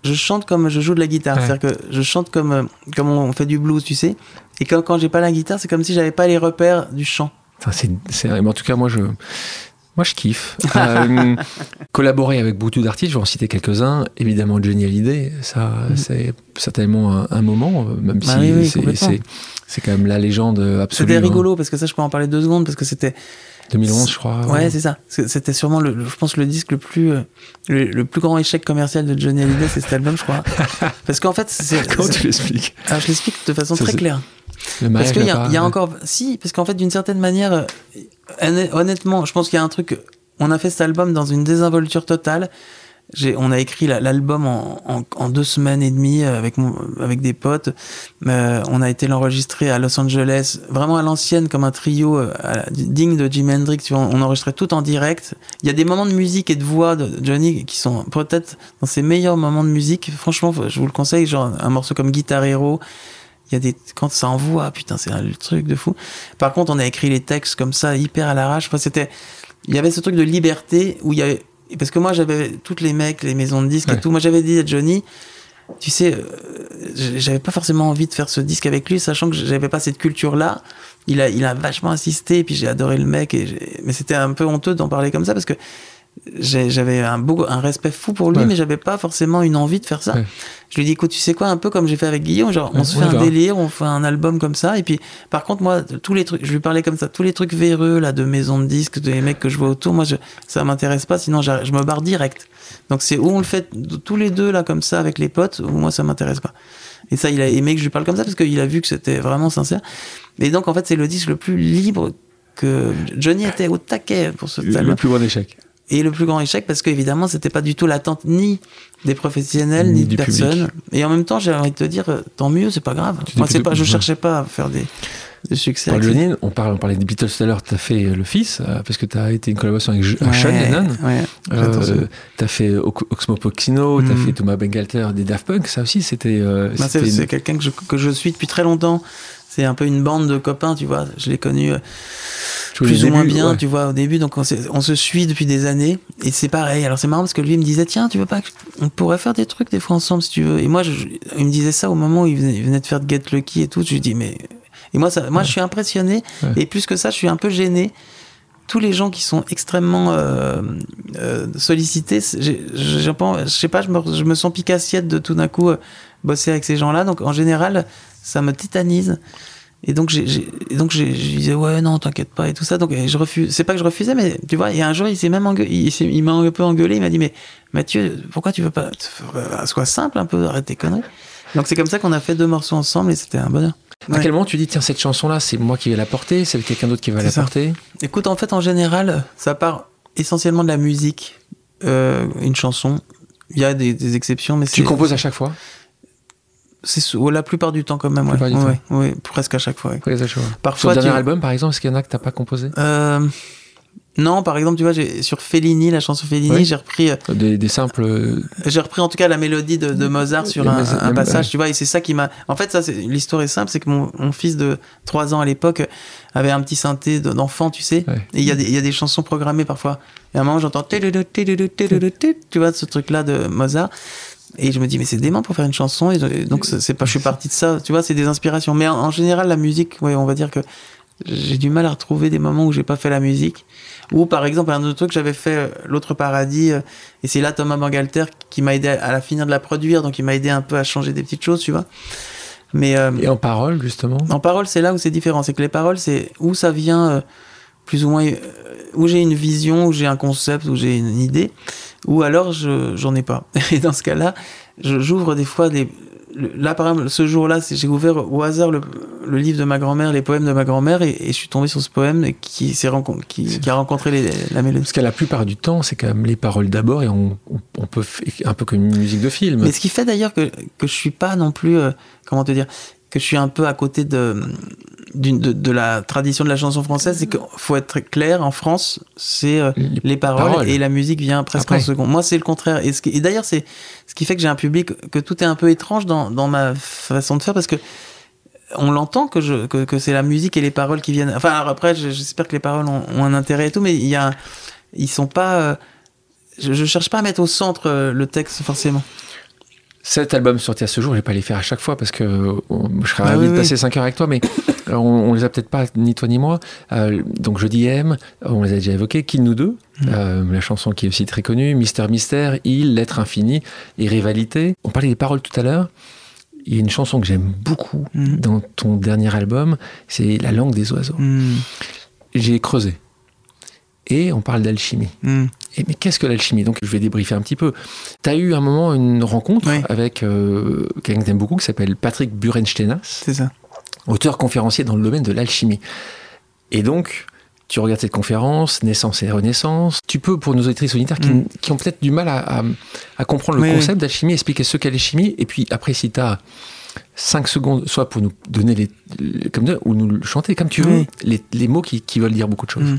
je chante comme je joue de la guitare. Ouais. C'est-à-dire que je chante comme, euh, comme on fait du blues, tu sais. Et quand, quand j'ai pas la guitare, c'est comme si j'avais pas les repères du chant. Enfin, c'est, c'est- mais en tout cas, moi, je, moi, je kiffe. Euh, collaborer avec beaucoup d'artistes, je vais en citer quelques-uns. Évidemment, Johnny Hallyday, ça, c'est certainement un, un moment, même Mm. Bah si oui, oui, c'est, quand même la légende absolue. C'était hein. rigolo parce que ça, je peux en parler deux secondes parce que c'était. 2011, je crois. Ouais, c'est ça. C'était sûrement, le, le- je pense, le disque le plus, euh, le, le plus grand échec commercial de Johnny Hallyday, c'est cet album, je crois. Parce qu'en fait, c'est. Comment tu l'expliques? Alors, je l'explique de façon Ça, très claire. Le Parce qu'il y, a- pas- il y a encore. Si, parce qu'en fait, d'une certaine manière, euh, honnêtement, je pense qu'il y a un truc. On a fait cet album dans une désinvolture totale. On a écrit la- l'album en, deux semaines et demie euh, avec, mon, avec des potes. Euh, on a été l'enregistrer à Los Angeles, vraiment à l'ancienne, comme un trio euh, digne de Jimi Hendrix. On enregistrait tout en direct. Il y a des moments de musique et de voix de Johnny qui sont peut-être dans ses meilleurs moments de musique. Franchement, je vous le conseille, genre un morceau comme Guitar Hero. Il y a des quand ça envoie, putain, c'est un truc de fou. Par contre, on a écrit les textes comme ça, hyper à l'arrache. Enfin, c'était, il y avait ce truc de liberté où il y avait, parce que moi j'avais toutes les mecs, les maisons de disques Ouais. et tout. Moi j'avais dit à Johnny, tu sais, euh, j'avais pas forcément envie de faire ce disque avec lui, sachant que j'avais pas cette culture-là. Il a, il a vachement insisté, et puis j'ai adoré le mec, et mais c'était un peu honteux d'en parler comme ça parce que j'avais un beau, un respect fou pour lui, Ouais. mais j'avais pas forcément une envie de faire ça. Ouais. Je lui dis, écoute, tu sais quoi, un peu comme j'ai fait avec Guillaume, genre, on Ouais, se fait un délire, on fait un album comme ça, et puis, par contre, moi, tous les trucs, je lui parlais comme ça, tous les trucs véreux, là, de maison de disques, des mecs que je vois autour, moi, je, ça m'intéresse pas, sinon, je me barre direct. Donc, c'est où on le fait tous les deux, là, comme ça, avec les potes, ou moi, ça m'intéresse pas. Et ça, il a aimé que je lui parle comme ça, parce qu'il a vu que c'était vraiment sincère. Et donc, en fait, c'est le disque le plus libre que Johnny était au taquet pour ce Le, le plus grand échec. Et le plus grand échec, parce qu'évidemment, c'était pas du tout l'attente ni des professionnels, Ni ni, de personne. Et en même temps, j'ai envie de te dire, euh, tant mieux, c'est pas grave. Tu Moi, c'est pas, je cherchais pas à faire des, des succès. Paul Johnny, on, parle, on parlait des Beatles tout à l'heure, tu as fait euh, le fils, euh, parce que tu as été une collaboration avec Ouais, Sean Lennon. Ouais. Euh, t'as fait Ox- Oxmo t'as Mm. fait Thomas Bangalter des Daft Punk, ça aussi c'était. euh, Bah, c'est quelqu'un que je, que je suis depuis très longtemps. C'est un peu une bande de copains, tu vois. Je l'ai connu euh, tous plus ou moins bien, ouais. tu vois, au début. Donc, on, se suit depuis des années. Et c'est pareil. Alors, c'est marrant parce que lui, il me disait, tiens, tu veux pas, on pourrait faire des trucs des fois ensemble si tu veux. Et moi, je- il me disait ça au moment où il venait, il venait de faire de Get Lucky et tout. Je lui dis, mais. Et moi, ça, moi je suis impressionné. Ouais. Et plus que ça, je suis un peu gêné. Tous les gens qui sont extrêmement euh, euh, sollicités, je sais pas, je me, je me sens pique-assiette de tout d'un coup euh, bosser avec ces gens-là. Donc, en général, ça me titanise. Et donc, j'ai, donc j'ai, je disais, ouais, non, t'inquiète pas, et tout ça. Donc, je refuse. C'est pas que je refusais, mais tu vois, il y a un jour, il s'est même engueulé, il, m'a un peu engueulé. Il m'a dit, mais Mathieu, pourquoi tu veux pas. euh, Sois simple un peu, arrête tes conneries. Donc, c'est comme ça qu'on a fait deux morceaux ensemble et c'était un bonheur. À quel moment tu dis, tiens, cette chanson-là, c'est moi qui vais la porter, c'est quelqu'un d'autre qui va la ça. porter? Écoute, en fait, en général, ça part essentiellement de la musique, euh, une chanson. Il y a des, des exceptions, mais Tu c'est. composes à chaque fois? C'est la plupart du temps, quand même, ouais. Ouais, ouais, presque à chaque fois. ouais. Composes à chaque fois. Sur Parfois, le dernier album, par exemple, est-ce qu'il y en a que t'as pas composé? Euh, non, par exemple, tu vois, j'ai, sur Fellini, la chanson Fellini, j'ai repris, euh, des, des simples. euh, j'ai repris en tout cas la mélodie de, de Mozart sur un, passage, tu vois, et c'est ça qui m'a. En fait, ça, c'est, l'histoire est simple, c'est que mon, mon fils de 3 ans à l'époque avait un petit synthé de- d'enfant, tu sais, Ouais. et il y, a des- il y a des chansons programmées parfois. Et à un moment, j'entends tu vois, ce truc-là de Mozart. Et je me dis, mais c'est dément pour faire une chanson. Et donc, c'est pas, je suis parti de ça. Tu vois, c'est des inspirations. Mais en, en général, la musique, ouais, on va dire que j'ai du mal à retrouver des moments où j'ai pas fait la musique. Ou par exemple, un autre truc, j'avais fait euh, L'autre paradis. euh, et c'est là Thomas Bangalter qui m'a aidé à, à la finir de la produire. Donc, il m'a aidé un peu à changer des petites choses, tu vois. Mais euh, Et en parole, justement? en parole, c'est là où c'est différent. C'est que les paroles, c'est où ça vient, euh, plus ou moins, euh, où j'ai une vision, où j'ai un concept, où j'ai une idée, ou alors je j'en ai pas. Et dans ce cas-là, j'ouvre des fois des. là, par exemple, ce jour-là, j'ai ouvert au hasard le, le livre de ma grand-mère, les poèmes de ma grand-mère, et, et je suis tombé sur ce poème qui, s'est qui, qui a rencontré les- la mélodie. Parce que la plupart du temps, c'est quand même les paroles d'abord et on, on- on peut faire un peu comme une musique de film. Mais ce qui fait d'ailleurs que, que je suis pas non plus, euh, comment te dire, que je suis un peu à côté de, de, de la tradition de la chanson française, c'est qu'il faut être très clair, en France, c'est euh, Les les paroles, paroles. et la musique vient presque Après. en second. Moi, c'est le contraire. Et, ce qui- et d'ailleurs, c'est ce qui fait que j'ai un public, que tout est un peu étrange dans, dans ma façon de faire, parce que on l'entend que, je, que, que c'est la musique et les paroles qui viennent. Enfin, alors après, je- j'espère que les paroles ont, ont un intérêt et tout, mais il y a, ils sont pas. euh, je, je cherche pas à mettre au centre euh, le texte forcément. Cet album sorti à ce jour, je vais pas les faire à chaque fois parce que on- je serais Ah ravi oui, de oui. passer 5 heures avec toi, mais on, on les a peut-être pas, ni toi ni moi. Euh, donc Jeudi M, on les a déjà évoqués. Kill nous deux, Mm. euh, la chanson qui est aussi très connue. Mystère Mystère, Il, L'être infini et Rivalité. On parlait des paroles tout à l'heure. Il y a une chanson que j'aime beaucoup Mm. dans ton dernier album, c'est La langue des oiseaux. Hmm, J'ai creusé. Et on parle d'alchimie. hmm. Et mais qu'est-ce que l'alchimie? Donc je vais débriefer un petit peu. Tu as eu un moment une rencontre Oui. avec euh, quelqu'un que t'aimes beaucoup qui s'appelle Patrick Burenstenas, C'est ça. auteur conférencier dans le domaine de l'alchimie. Et donc, tu regardes cette conférence, Naissance et Renaissance. Tu peux, pour nos auditrices auditeurs qui, Mm. qui ont peut-être du mal à, à- à comprendre le Oui, concept d'alchimie, expliquer ce qu'est l'alchimie. Et puis après, si tu as 5 secondes, soit pour nous donner les, les- comme ça, ou nous chanter comme tu veux, les, les mots qui, qui veulent dire beaucoup de choses. Mm.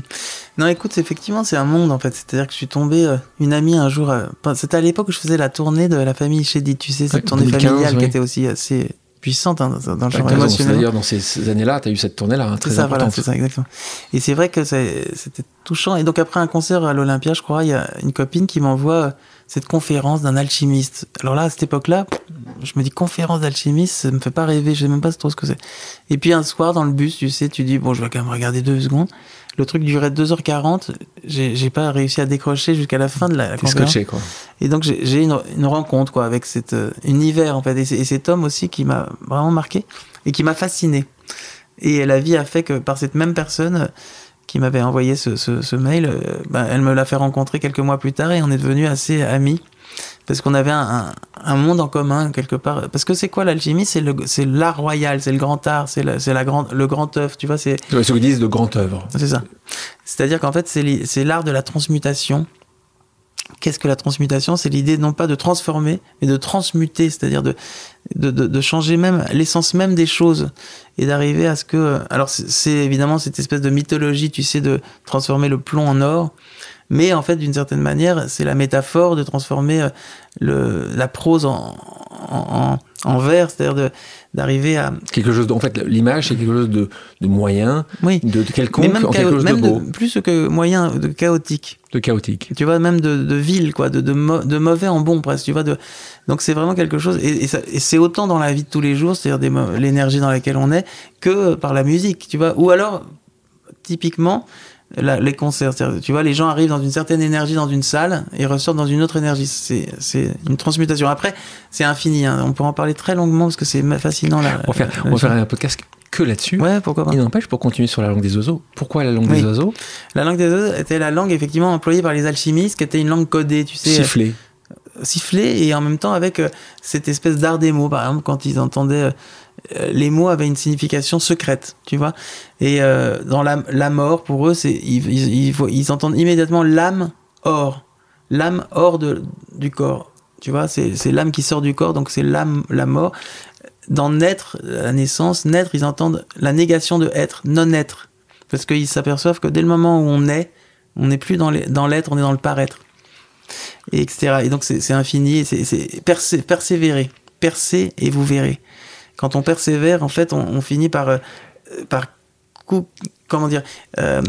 Non, écoute, effectivement, c'est un monde en fait. C'est-à-dire que je suis tombé, euh, une amie un jour, euh, c'était à l'époque où je faisais la tournée de la famille Chédid, tu sais, cette Ouais, tournée 2015, familiale qui était aussi assez puissante hein, dans, dans le c'est émotionnel. D'ailleurs, dans ces, ces années-là, tu as eu cette tournée-là, hein, très ça, voilà, importante. c'est ça, exactement. Et c'est vrai que c'était touchant. Et donc après un concert à l'Olympia, je crois, il y a une copine qui m'envoie euh, cette conférence d'un alchimiste. Alors là, à cette époque-là, je me dis conférence d'alchimiste, ça me fait pas rêver, je sais même pas trop ce que c'est. Et puis un soir dans le bus, tu sais, tu dis bon, je vais quand même regarder deux secondes. Le truc durait 2h40, j'ai j'ai pas réussi à décrocher jusqu'à la fin de la, conférence. scotché, quoi. Et donc j'ai une, une rencontre quoi avec cet euh, univers en fait et, cet homme aussi qui m'a vraiment marqué et qui m'a fasciné. Et la vie a fait que par cette même personne euh, qui m'avait envoyé ce, ce, ce mail, euh, ben, elle me l'a fait rencontrer quelques mois plus tard et on est devenus assez amis parce qu'on avait un, un, un monde en commun quelque part. Parce que c'est quoi l'alchimie? C'est le c'est l'art royal, c'est le grand art, c'est la, c'est la grande le grand œuvre, tu vois. C'est ce qu'ils disent de grande œuvre. c'est ça. C'est-à-dire qu'en fait, c'est l'art de la transmutation. Qu'est-ce que la transmutation? C'est l'idée non pas de transformer, mais de transmuter, c'est-à-dire de, de, de, de changer même l'essence même des choses et d'arriver à ce que... Alors c'est évidemment cette espèce de mythologie, tu sais, de transformer le plomb en or, mais en fait, d'une certaine manière, c'est la métaphore de transformer euh, le, la prose en, en, vers, c'est-à-dire d'arriver à... Quelque chose de- en fait, l'image, c'est quelque chose de, de moyen, Oui, de, de quelconque, mais même, en quelque chose même de beau, plus que moyen, de chaotique. de chaotique. tu vois même de, de ville quoi de, de, mauvais en bon presque tu vois de donc c'est vraiment quelque chose et, et ça- et c'est autant dans la vie de tous les jours c'est-à-dire l'énergie dans laquelle on est que par la musique tu vois ou alors typiquement la- les concerts tu vois les gens arrivent dans une certaine énergie dans une salle et ressortent dans une autre énergie c'est une transmutation après c'est infini hein. on peut en parler très longuement parce que c'est fascinant là On va faire, on va faire un podcast que là-dessus. ouais pourquoi pas Il n'empêche, pour continuer sur la langue des oiseaux, pourquoi la langue Oui. des oiseaux? La langue des oiseaux était la langue effectivement employée par les alchimistes qui était une langue codée tu sais Siffler. siffler et en même temps avec euh, cette espèce d'art des mots. Par exemple, quand ils entendaient euh, les mots avaient une signification secrète, tu vois. Et euh, dans la, la mort, pour eux, c'est ils, entendent immédiatement l'âme hors, l'âme hors de, du corps. Tu vois, c'est l'âme qui sort du corps, donc c'est l'âme, la mort. Dans naître, la naissance, naître, ils entendent la négation de être, non-être. Parce qu'ils s'aperçoivent que dès le moment où on est, on n'est plus dans l'être, on est dans le paraître et etc. Et donc c'est infini, c'est c'est persé- persévérer, percer et vous verrez. Quand on persévère, en fait, on, on finit par euh, par coup, comment dire, euh,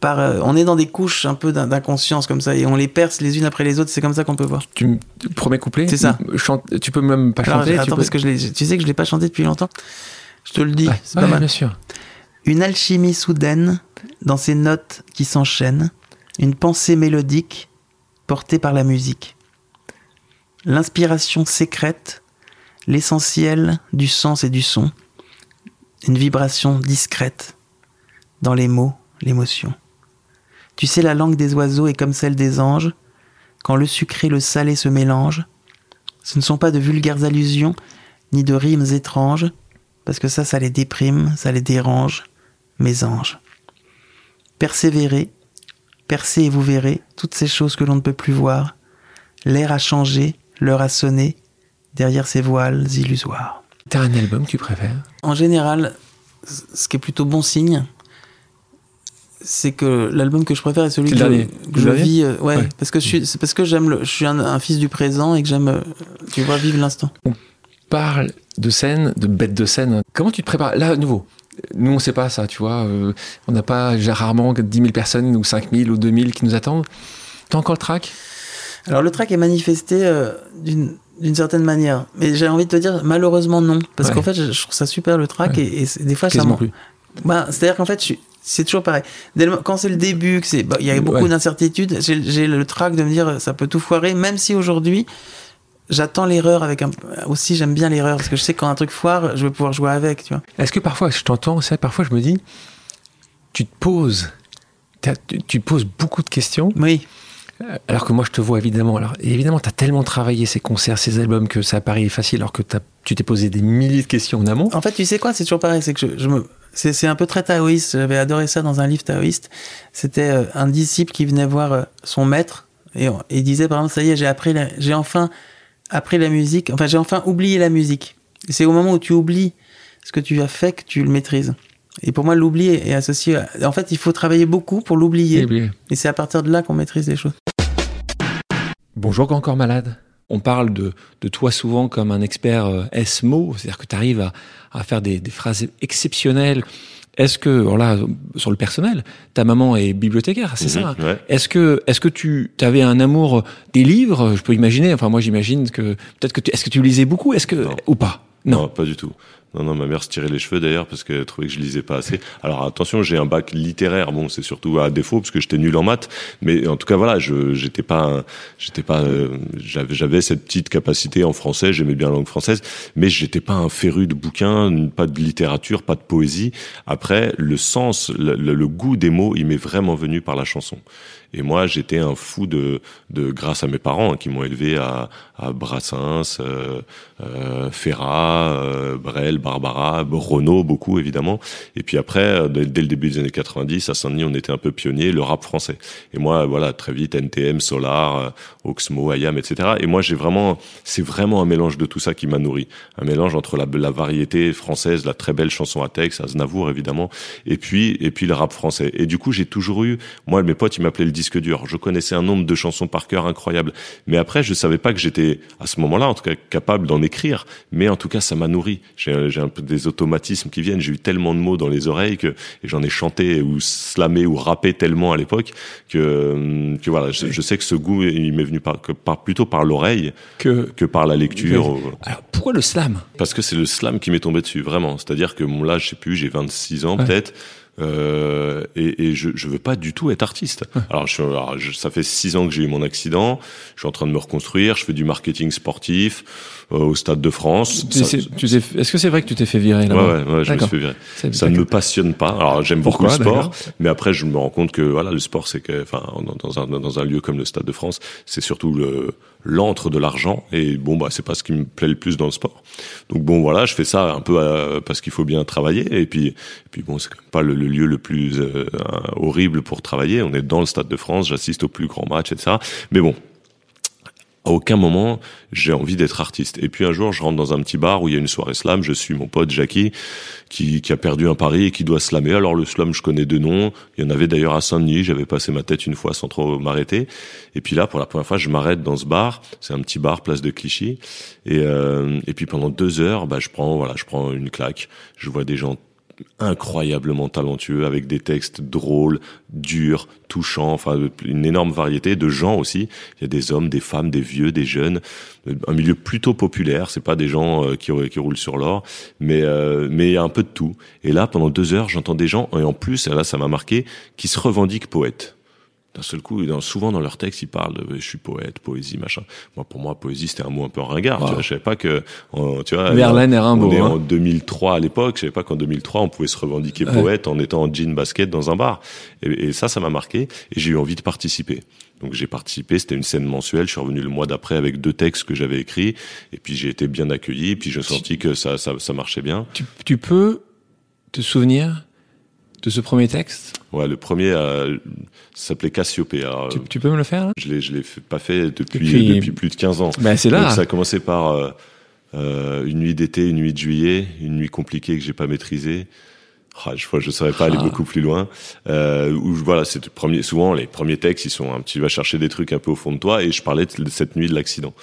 par euh, on est dans des couches un peu d'in- d'inconscience comme ça et on les perce les unes après les autres. C'est comme ça qu'on peut voir. Tu, me- premier couplet? C'est ça. Chante, tu peux même pas Alors, chanter. attends tu peux... parce que je tu sais que je l'ai pas chanté depuis longtemps? Je te le dis, Ouais, c'est ouais, pas mal. bien sûr. Une alchimie soudaine dans ces notes qui s'enchaînent, une pensée mélodique portée par la musique. L'inspiration sécrète, l'essentiel du sens et du son, une vibration discrète dans les mots, l'émotion. Tu sais, la langue des oiseaux est comme celle des anges, quand le sucré et le salé se mélangent. Ce ne sont pas de vulgaires allusions, ni de rimes étranges, parce que ça, ça les déprime, ça les dérange, mes anges. Persévérez, percez et vous verrez toutes ces choses que l'on ne peut plus voir. L'air a changé, l'heure a sonné, derrière ces voiles illusoires. T'as un album que tu préfères? En général, ce qui est plutôt bon signe, c'est que l'album que je préfère est celui C'est que, le je, dernier. que Le je dernier? vis. euh, ouais, Ouais. parce que je suis, parce que j'aime, le- je suis un, un fils du présent et que j'aime, euh, tu vois, vivre l'instant. Parle de scène, de bêtes de scène. Comment tu te prépares? Là, à nouveau, nous, on sait pas ça, tu vois. euh, on n'a pas j'ai rarement 10 000 personnes ou 5 000 ou 2 000 qui nous attendent. T'as encore le track Alors le track est manifesté euh, d'une d'une certaine manière, mais j'ai envie de te dire malheureusement non, parce Ouais. qu'en fait je, je trouve ça super le track Ouais. et, des fois ça Quasiment m'en- plus. Bah, c'est-à-dire qu'en fait, c'est toujours pareil. Dès le- quand c'est le début, bah, il y a beaucoup Ouais. d'incertitudes, j'ai, le trac de me dire, ça peut tout foirer, même si aujourd'hui, j'attends l'erreur avec un, aussi, j'aime bien l'erreur, parce que je sais que quand un truc foire, je vais pouvoir jouer avec, tu vois. Est-ce que parfois, je t'entends, vrai, parfois je me dis, tu te poses, tu, tu te poses beaucoup de questions, Oui. Alors que moi je te vois évidemment. Alors évidemment, tu as tellement travaillé ces concerts, ces albums que ça paraît facile, alors que tu t'es posé des milliers de questions en amont. En fait, tu sais quoi, c'est toujours pareil, c'est que je, je me, c'est, un peu très taoïste. J'avais adoré ça dans un livre taoïste. C'était euh, un disciple qui venait voir euh, son maître et, il disait, par exemple, ça y est, j'ai appris, la- j'ai enfin appris la musique. Enfin, j'ai enfin oublié la musique. C'est au moment où tu oublies ce que tu as fait que tu le maîtrises. Et pour moi, l'oubli est associé. À... En fait, il faut travailler beaucoup pour l'oublier. Et c'est à partir de là qu'on maîtrise les choses. Bonjour, encore malade. On parle de, de toi souvent comme un expert euh, S-mot, c'est-à-dire que tu arrives à, à faire des, des phrases exceptionnelles. Est-ce que, voilà, sur le personnel, ta maman est bibliothécaire, c'est ça? Mhm, ouais. Est-ce que, est-ce que tu avais un amour des livres? Je peux imaginer. Enfin, moi, j'imagine que peut-être que tu, est-ce que tu lisais beaucoup? Est-ce que Non. ou pas? Non. pas du tout. Non, non, ma mère se tirait les cheveux d'ailleurs parce qu'elle trouvait que je lisais pas assez. Alors attention, j'ai un bac littéraire. Bon, c'est surtout à défaut parce que j'étais nul en maths. Mais en tout cas, voilà, je j'étais pas, j'étais pas, euh, j'avais cette petite capacité en français. J'aimais bien la langue française, mais j'étais pas un féru de bouquins, pas de littérature, pas de poésie. Après, le sens, le- le goût des mots, il m'est vraiment venu par la chanson. Et moi, j'étais un fou de, de grâce à mes parents hein, qui m'ont élevé à, à Brassens, euh, euh, Ferrat, euh, Brel, Barbara, Renaud, beaucoup évidemment. Et puis après, euh, dès, le début des années 90, à Saint-Denis, on était un peu pionnier, le rap français. Et moi, voilà, très vite, NTM, Solar, euh, Oxmo, Ayam, etc. Et moi, j'ai vraiment, c'est vraiment un mélange de tout ça qui m'a nourri. Un mélange entre la, la variété française, la très belle chanson à texte, Aznavour évidemment, et puis et puis le rap français. Et du coup, j'ai toujours eu, moi, mes potes, ils m'appelaient le disque dur. Je connaissais un nombre de chansons par cœur incroyable. Mais après, je savais pas que j'étais à ce moment-là, en tout cas, capable d'en écrire. Mais en tout cas, ça m'a nourri. J'ai j'ai un peu des automatismes qui viennent. J'ai eu tellement de mots dans les oreilles que et j'en ai chanté ou slamé ou rappé tellement à l'époque que que voilà, je, je sais que ce goût, il m'est venu par, que par plutôt par l'oreille Que que par la lecture. Oui. alors pourquoi le slam? Parce que c'est le slam qui m'est tombé dessus, vraiment. C'est-à-dire que mon là, je sais plus, j'ai 26 ans Ouais. peut-être. Euh, et, et je, je veux pas du tout être artiste. Alors, je, alors, je- ça fait six ans que j'ai eu mon accident. Je suis en train de me reconstruire. Je fais du marketing sportif euh, au Stade de France. Est-ce que c'est vrai que tu t'es fait virer ouais, là-bas? Ouais, ouais, je me suis fait virer. Ça ne me passionne pas. Alors, j'aime beaucoup le sport, mais après, je me rends compte que voilà, le sport, c'est que, enfin, dans un dans un lieu comme le Stade de France, c'est surtout le l'antre de l'argent. Et bon, bah, c'est pas ce qui me plaît le plus dans le sport. Donc bon, voilà, je fais ça un peu euh, parce qu'il faut bien travailler. Et puis, et puis bon, c'est pas le, le lieu le plus euh, horrible pour travailler. On est dans le Stade de France, j'assiste aux plus grands matchs, etc. Mais bon, à aucun moment j'ai envie d'être artiste. Et puis un jour, je rentre dans un petit bar où il y a une soirée slam. Je suis mon pote Jackie qui, qui a perdu un pari et qui doit slammer. Alors le slam, je connais deux noms. Il y en avait d'ailleurs à Saint-Denis. J'avais passé ma tête une fois sans trop m'arrêter. Et puis là, pour la première fois, je m'arrête dans ce bar. C'est un petit bar, place de Clichy. Et, euh, et puis pendant deux heures, bah, je prends voilà, je prends une claque. Je vois des gens incroyablement talentueux avec des textes drôles, durs, touchants, enfin une énorme variété de gens aussi. Il y a des hommes, des femmes, des vieux, des jeunes, un milieu plutôt populaire. C'est pas des gens euh, qui, qui roulent sur l'or, mais euh, mais il y a un peu de tout. Et là, pendant deux heures, j'entends des gens et en plus, et là, ça m'a marqué, qui se revendiquent poètes. D'un seul coup, dans, souvent dans leurs textes, ils parlent de je suis poète, poésie, machin. Moi, pour moi, poésie, c'était un mot un peu ringard. Tu vois, je savais pas que, tu vois, Verlaine Rimbaud, on est hein. en 2003 à l'époque. Je savais pas qu'en 2003, on pouvait se revendiquer Ouais. poète en étant en jean basket dans un bar. Et, et ça, ça m'a marqué. Et j'ai eu envie de participer. Donc j'ai participé. C'était une scène mensuelle. Je suis revenu le mois d'après avec deux textes que j'avais écrits. Et puis j'ai été bien accueilli. Et puis j'ai senti que ça, ça, ça marchait bien. Tu, tu peux te souvenir de ce premier texte Ouais, le premier euh, s'appelait Cassiopée. Alors, tu, tu peux me le faire Je l'ai, je l'ai pas fait depuis, Depuis- depuis... plus de 15 ans. Ben c'est Donc là. ça a commencé par euh, euh, une nuit d'été, une nuit de juillet, une nuit compliquée que j'ai pas maîtrisée. Ah, je que je saurais pas aller Ah. beaucoup plus loin. Euh, où voilà, c'est premier. Souvent, les premiers textes, ils sont un petit. Tu vas chercher des trucs un peu au fond de toi. Et je parlais de cette nuit de l'accident.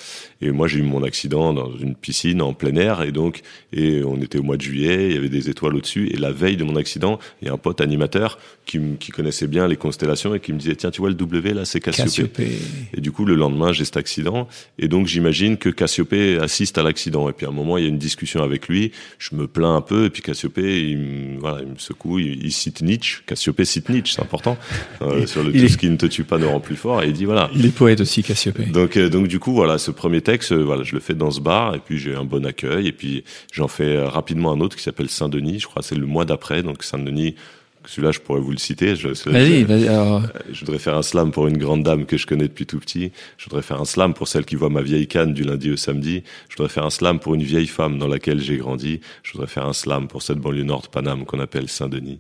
Et moi, j'ai eu mon accident dans une piscine en plein air. Et donc, et on était au mois de juillet. Il y avait des étoiles au-dessus. Et la veille de mon accident, il y a un pote animateur qui, qui connaissait bien les constellations et qui me disait tiens, tu vois le W là, c'est Cassiopée. Cassiopée. Et du coup, le lendemain, j'ai cet accident. Et donc, j'imagine que Cassiopée assiste à l'accident. Et puis, à un moment, il y a une discussion avec lui. Je me plains un peu. Et puis, Cassiopée, il me, voilà, il me secoue. Il, il cite Nietzsche. Cassiopée cite Nietzsche, c'est important. Euh, sur le tout est- ce qui ne te tue pas ne rend plus fort. Et il dit, voilà. Il est poète aussi, Cassiopée. Donc, euh, donc, du coup, voilà, ce premier texte, euh, voilà, je le fais dans ce bar. Et puis, j'ai un bon accueil. Et puis, j'en fais rapidement un autre qui s'appelle Saint-Denis. Je crois c'est le mois d'après. Donc, Saint-Denis, celui-là, je pourrais vous le citer. Je, Vas-y, vas-y. alors, je voudrais faire un slam pour une grande dame que je connais depuis tout petit. Je voudrais faire un slam pour celle qui voit ma vieille canne du lundi au samedi. Je voudrais faire un slam pour une vieille femme dans laquelle j'ai grandi. Je voudrais faire un slam pour cette banlieue nord de Paname qu'on appelle Saint-Denis.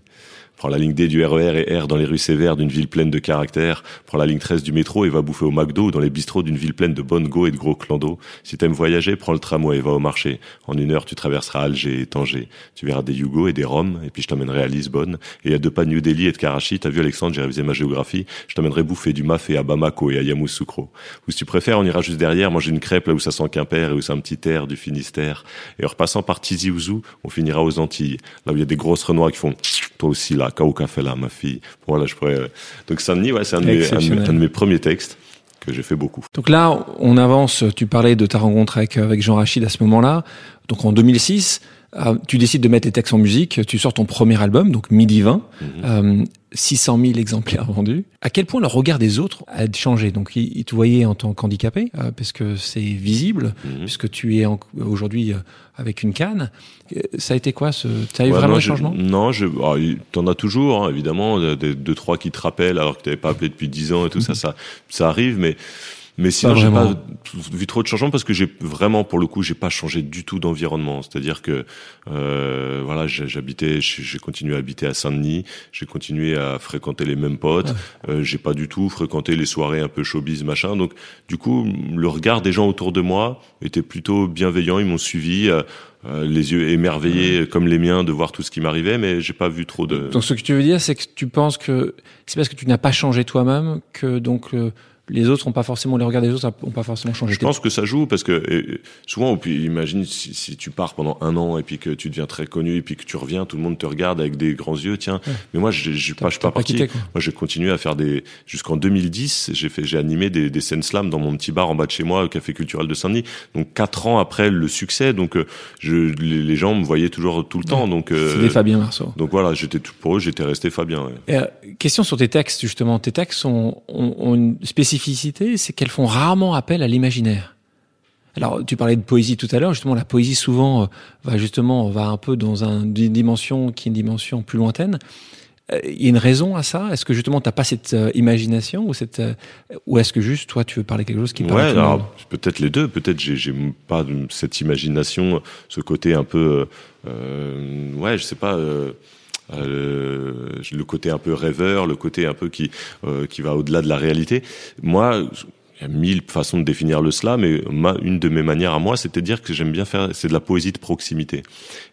Prends la ligne D du RER et R dans les rues sévères d'une ville pleine de caractère. Prends la ligne 13 du métro et va bouffer au McDo ou dans les bistrots d'une ville pleine de bonnes go et de gros clans Si t'aimes voyager, prends le tramway et va au marché. En une heure, tu traverseras Alger et Tanger. Tu verras des Yugo et des Roms et puis je t'emmènerai à Lisbonne. Et à deux pas de New Delhi et de Karachi, t'as vu Alexandre, j'ai révisé ma géographie. Je t'emmènerai bouffer du mafé à Bamako et à Yamoussoukro. Ou si tu préfères, on ira juste derrière manger une crêpe là où ça sent Quimper et où c'est un petit air du Finistère. Et en repassant par Tizi Ouzou, on finira aux Antilles. Là où il y a des grosses renois qui font toi aussi là, Kao là, ma fille. Voilà, je pourrais. euh, Donc Saint-Denis, ouais, c'est un, de mes- un de mes- Exceptionnel. un de mes premiers textes que j'ai fait beaucoup. Donc là, on avance. Tu parlais de ta rencontre avec, avec Jean Rachid à ce moment-là. Donc en 2006, euh, tu décides de mettre tes textes en musique. Tu sors ton premier album, donc Midi 20. Mhm. Euh, 600 000 exemplaires vendus. À quel point le regard des autres a changé? Donc, ils, ils te voyaient en tant qu'handicapé, euh, parce que c'est visible, Mhm. puisque tu es aujourd'hui euh, avec une canne. Ça a été quoi ce... Ça a eu Ouais, vraiment non, un je- changement? Non, je, alors, il- t'en as toujours, hein, évidemment, des- deux trois qui te rappellent alors que t'avais pas appelé depuis dix ans et tout ça, ça, ça arrive, mais mais sinon j'ai pas vu trop de changements parce que j'ai vraiment pour le coup j'ai pas changé du tout d'environnement. C'est-à-dire que euh, voilà, j'habitais, j'ai continué à habiter à Saint-Denis, j'ai continué à fréquenter les mêmes potes, euh, j'ai pas du tout fréquenté les soirées un peu showbiz machin. Donc du coup le regard des gens autour de moi était plutôt bienveillant, ils m'ont suivi. euh, euh, les yeux émerveillés comme les miens de voir tout ce qui m'arrivait, mais j'ai pas vu trop de. Donc, ce que tu veux dire, c'est que tu penses que c'est parce que tu n'as pas changé toi-même que donc euh, les autres ont pas forcément les regards des autres ont pas forcément changé. Je pense que ça joue parce que souvent, puis imagine si, si tu pars pendant un an et puis que tu deviens très connu et puis que tu reviens, tout le monde te regarde avec des grands yeux. Tiens, Ouais. mais moi, je suis pas, t'as pas parti. quitté. Moi, j'ai continué à faire des jusqu'en 2010. J'ai fait, j'ai animé des, des scènes slam dans mon petit bar en bas de chez moi, au café culturel de Saint-Denis. Donc quatre ans après le succès, donc euh, je, les, les gens me voyaient toujours tout le temps. Donc euh, C'était Fabien Marceau. donc voilà, j'étais tout pour eux, j'étais resté Fabien. ouais. Et, euh, question sur tes textes, justement. Tes textes ont, ont, ont une spécificité, c'est qu'elles font rarement appel à l'imaginaire. Alors, tu parlais de poésie tout à l'heure. Justement, la poésie souvent euh, va justement va un peu dans un- une dimension qui est une dimension plus lointaine. Euh, Il y a une raison à ça? Est-ce que justement t'as pas cette euh, imagination ou cette euh, ou est-ce que juste toi tu veux parler quelque chose qui parle Ouais, alors peut-être les deux. Peut-être j'ai j'ai pas cette imagination, ce côté un peu, euh, ouais, je sais pas. Euh, le côté un peu rêveur, le côté un peu qui euh, qui va au-delà de la réalité. Moi, il y a mille façons de définir le slam, mais ma, une de mes manières à moi, c'était de dire que j'aime bien faire, c'est de la poésie de proximité.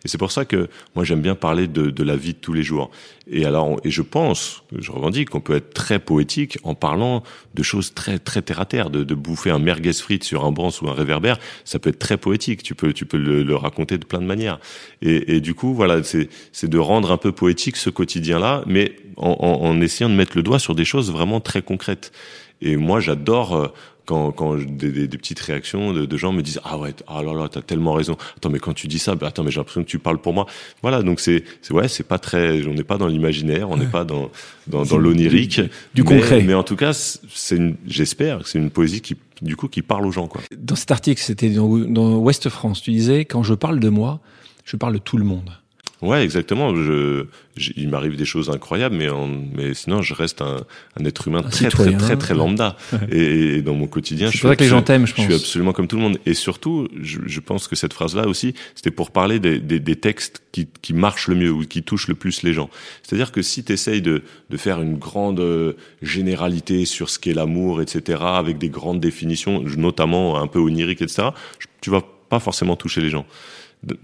Et c'est pour ça que moi j'aime bien parler de, de la vie de tous les jours. Et alors, et je pense, je revendique qu'on peut être très poétique en parlant de choses très très terre à terre, de, de bouffer un merguez frites sur un banc ou un réverbère, ça peut être très poétique. Tu peux tu peux le, le raconter de plein de manières. Et, et du coup, voilà, c'est c'est de rendre un peu poétique ce quotidien-là, mais en, en essayant de mettre le doigt sur des choses vraiment très concrètes. Et moi, j'adore euh, quand, quand des, des, des petites réactions de, de, gens me disent ah ouais ah là là t'as tellement raison. Attends mais quand tu dis ça bah, attends mais j'ai l'impression que tu parles pour moi voilà donc c'est ouais c'est pas très on n'est pas dans l'imaginaire on n'est pas dans dans, dans l'onirique. du, mais, concret. mais en tout cas c'est j'espère que c'est une poésie qui du coup qui parle aux gens quoi. Dans cet article c'était dans, dans Ouest France tu disais quand je parle de moi je parle de tout le monde Ouais, exactement. Je, je il m'arrive des choses incroyables, mais, en, mais sinon, je reste un, un être humain Un très, citoyen. très, très, très lambda. Ouais. Et, et dans mon quotidien, je pour ça que les gens t'aiment, je je suis pense. absolument comme tout le monde. Et surtout, je, je pense que cette phrase-là aussi, c'était pour parler des, des, des textes qui, qui marchent le mieux ou qui touchent le plus les gens. C'est-à-dire que si tu essayes de, de faire une grande euh, généralité sur ce qu'est l'amour, etc., avec des grandes définitions, notamment un peu oniriques, etc., tu vas pas forcément toucher les gens.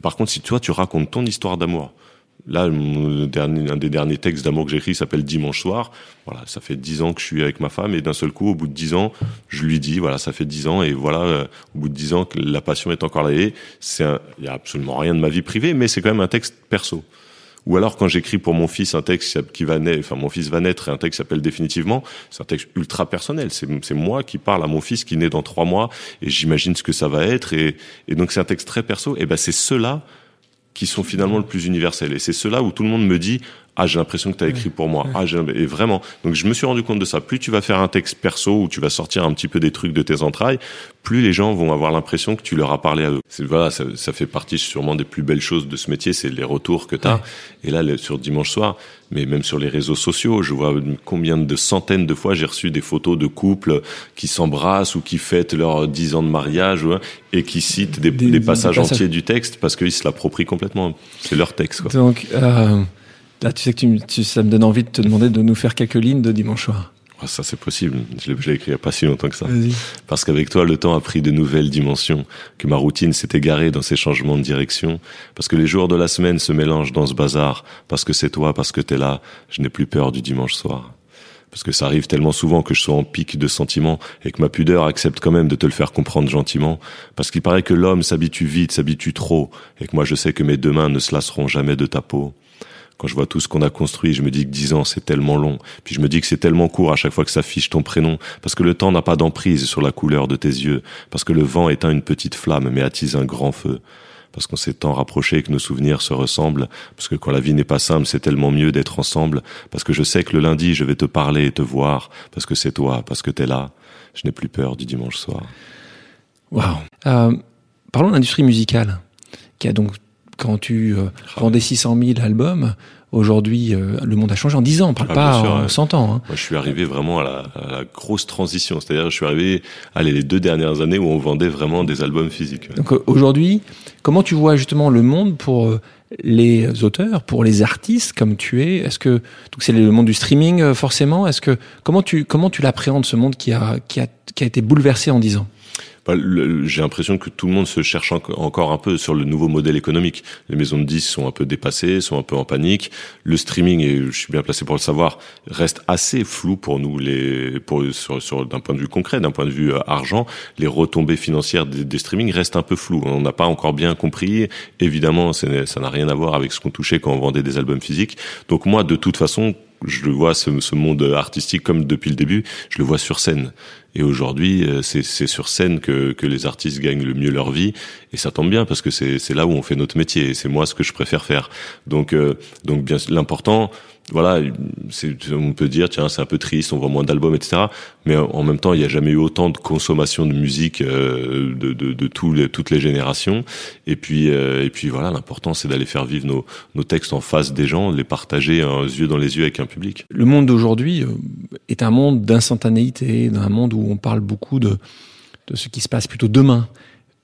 Par contre, si toi, tu racontes ton histoire d'amour, Là, dernier, un des derniers textes d'amour que j'écris s'appelle Dimanche soir. Voilà, ça fait dix ans que je suis avec ma femme et d'un seul coup, au bout de dix ans, je lui dis, voilà, ça fait dix ans et voilà, euh, au bout de dix ans, la passion est encore là. C'est, il y a absolument rien de ma vie privée, mais c'est quand même un texte perso. Ou alors quand j'écris pour mon fils un texte qui va naître, enfin mon fils va naître et un texte s'appelle définitivement, c'est un texte ultra personnel. C'est moi qui parle à mon fils qui naît dans trois mois et j'imagine ce que ça va être et, donc c'est un texte très perso. Et ben c'est ceux-là qui sont finalement le plus universels et c'est ceux-là où tout le monde me dit ah j'ai l'impression que tu as écrit pour moi. Ah j'ai et vraiment. Donc je me suis rendu compte de ça. Plus tu vas faire un texte perso où tu vas sortir un petit peu des trucs de tes entrailles plus les gens vont avoir l'impression que tu leur as parlé à eux. Voilà ça, ça fait partie sûrement des plus belles choses de ce métier c'est les retours que tu as Ouais. et là sur dimanche soir mais même sur les réseaux sociaux je vois combien de centaines de fois j'ai reçu des photos de couples qui s'embrassent ou qui fêtent leurs 10 ans de mariage et qui citent des, Des- des des passages passages. entiers du texte parce qu'ils se l'approprient complètement. C'est leur texte quoi. Donc, euh, là, tu sais que tu, tu- ça me donne envie de te demander de nous faire quelques lignes de dimanche soir. Ah, ça c'est possible je l'ai écrit il y a pas si longtemps que ça. Parce qu'avec toi, le temps a pris de nouvelles dimensions, que ma routine s'est égarée dans ses changements de direction, parce que les jours de la semaine se mélangent dans ce bazar, parce que c'est toi, parce que t'es là, je n'ai plus peur du dimanche soir. Parce que ça arrive tellement souvent que je sois en pic de sentiments et que ma pudeur accepte quand même de te le faire comprendre gentiment. Parce qu'il paraît que l'homme s'habitue vite, s'habitue trop, et que moi je sais que mes deux mains ne se lasseront jamais de ta peau. Quand je vois tout ce qu'on a construit, je me dis que dix ans, c'est tellement long. Puis je me dis que c'est tellement court à chaque fois que s'affiche ton prénom. Parce que le temps n'a pas d'emprise sur la couleur de tes yeux. Parce que le vent éteint une petite flamme, mais attise un grand feu. Parce qu'on s'est tant rapproché que nos souvenirs se ressemblent. Parce que quand la vie n'est pas simple, c'est tellement mieux d'être ensemble. Parce que je sais que le lundi, je vais te parler et te voir. Parce que c'est toi, parce que t'es là. Je n'ai plus peur du dimanche soir. Euh, parlons de l'industrie musicale, qui a donc, quand tu euh, vendais 600 000 albums, aujourd'hui, euh, le monde a changé en 10 ans, on parle Ah, pas sûr, en ouais. 100 ans. hein. Moi, je suis arrivé vraiment à la, à la grosse transition. C'est-à-dire, je suis arrivé, allez, les deux dernières années où on vendait vraiment des albums physiques. Donc euh, aujourd'hui, comment tu vois justement le monde pour les auteurs, pour les artistes comme tu es? Est-ce que donc c'est le monde du streaming forcément Est-ce que comment tu comment tu l'appréhendes ce monde qui a qui a qui a été bouleversé en 10 ans? J'ai l'impression que tout le monde se cherche enco- encore un peu sur le nouveau modèle économique. Les maisons de disques sont un peu dépassées, sont un peu en panique. Le streaming, et je suis bien placé pour le savoir, reste assez flou pour nous, les, pour, sur, sur- d'un point de vue concret, d'un point de vue euh, argent. Les retombées financières des, des streamings restent un peu floues. On n'a pas encore bien compris. Évidemment, ça n'a rien à voir avec ce qu'on touchait quand on vendait des albums physiques. Donc moi, de toute façon, je le vois ce, ce monde artistique comme depuis le début, je le vois sur scène. Et aujourd'hui, euh, c'est sur scène que, que les artistes gagnent le mieux leur vie, et ça tombe bien parce que c'est là où on fait notre métier, et c'est moi ce que je préfère faire. Donc euh, donc bien l'important, voilà, on peut dire tiens c'est un peu triste, on vend moins d'albums, etc. Mais en même temps, il n'y a jamais eu autant de consommation de musique euh, de, de, de les, toutes les générations. Et puis et puis voilà, l'important c'est d'aller faire vivre nos, nos textes en face des gens, les partager euh, yeux dans les yeux avec un public. Le monde d'aujourd'hui euh, est un monde d'instantanéité, d'un monde où on parle beaucoup de, de ce qui se passe plutôt demain.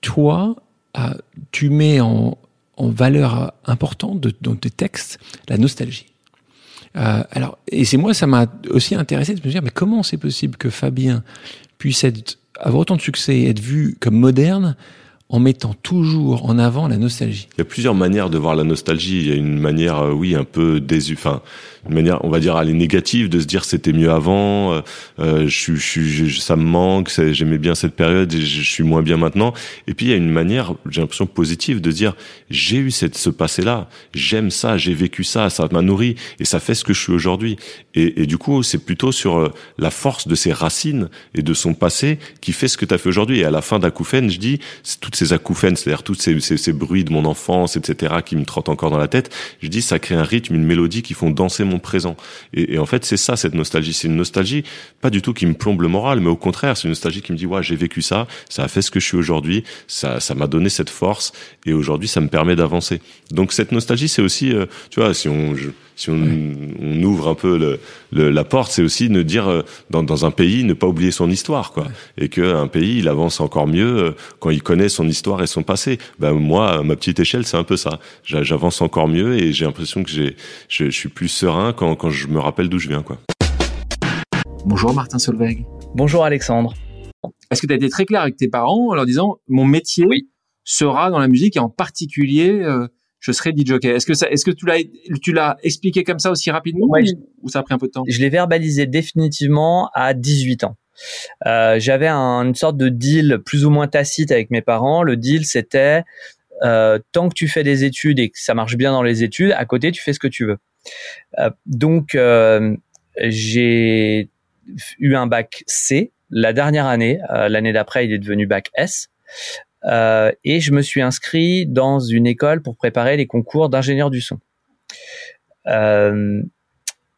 Toi, euh, tu mets en, en valeur importante de, dans tes textes la nostalgie. Euh, alors, et c'est moi, ça m'a aussi intéressé de me dire, mais comment c'est possible que Fabien puisse être, avoir autant de succès, être vu comme moderne, en mettant toujours en avant la nostalgie Il y a plusieurs manières de voir la nostalgie. Il y a une manière, euh, oui, un peu désu, enfin, une manière, on va dire, aller négative, de se dire c'était mieux avant, euh, euh je, je, je, ça me manque, j'aimais bien cette période je, suis moins bien maintenant. Et puis il y a une manière, j'ai l'impression positive, de dire j'ai eu cette, ce passé-là, j'aime ça, j'ai vécu ça, ça m'a nourri et ça fait ce que je suis aujourd'hui. Et, du coup, c'est plutôt sur euh, la force de ses racines et de son passé qui fait ce que tu as fait aujourd'hui. Et à la fin d'acouphène, je dis, toutes ces acouphènes, c'est-à-dire tous ces, ces, ces, bruits de mon enfance, etc., qui me trottent encore dans la tête, je dis, ça crée un rythme, une mélodie qui font danser mon présent. Et, en fait, c'est ça, cette nostalgie. C'est une nostalgie, pas du tout qui me plombe le moral, mais au contraire, c'est une nostalgie qui me dit, ouais, j'ai vécu ça, ça a fait ce que je suis aujourd'hui, ça, ça m'a donné cette force, et aujourd'hui, ça me permet d'avancer. Donc cette nostalgie, c'est aussi, euh, tu vois, si on, si on, on, ouvre un peu le, le, la porte, c'est aussi de dire euh, dans, dans, un pays ne pas oublier son histoire, quoi, et que un pays il avance encore mieux euh, quand il connaît son histoire et son passé. Ben moi, à ma petite échelle, c'est un peu ça. J'avance encore mieux et j'ai l'impression que j'ai, je, je, suis plus serein quand, quand je me rappelle d'où je viens, quoi. Bonjour Martin Solveig. Bonjour Alexandre. Est-ce que tu as été très clair avec tes parents en leur disant mon métier oui. sera dans la musique et en particulier euh, je serai DJ. Est-ce que ça, est-ce que tu l'as, tu l'as expliqué comme ça aussi rapidement ouais, ou, ça a pris un peu de temps? Je l'ai verbalisé définitivement à 18 ans. Euh, j'avais un, une sorte de deal plus ou moins tacite avec mes parents. Le deal, c'était euh, tant que tu fais des études et que ça marche bien dans les études, à côté, tu fais ce que tu veux. Euh, donc, j'ai eu un bac C la dernière année. L'année d'après, il est devenu bac S. Euh, et je me suis inscrit dans une école pour préparer les concours d'ingénieur du son. Euh,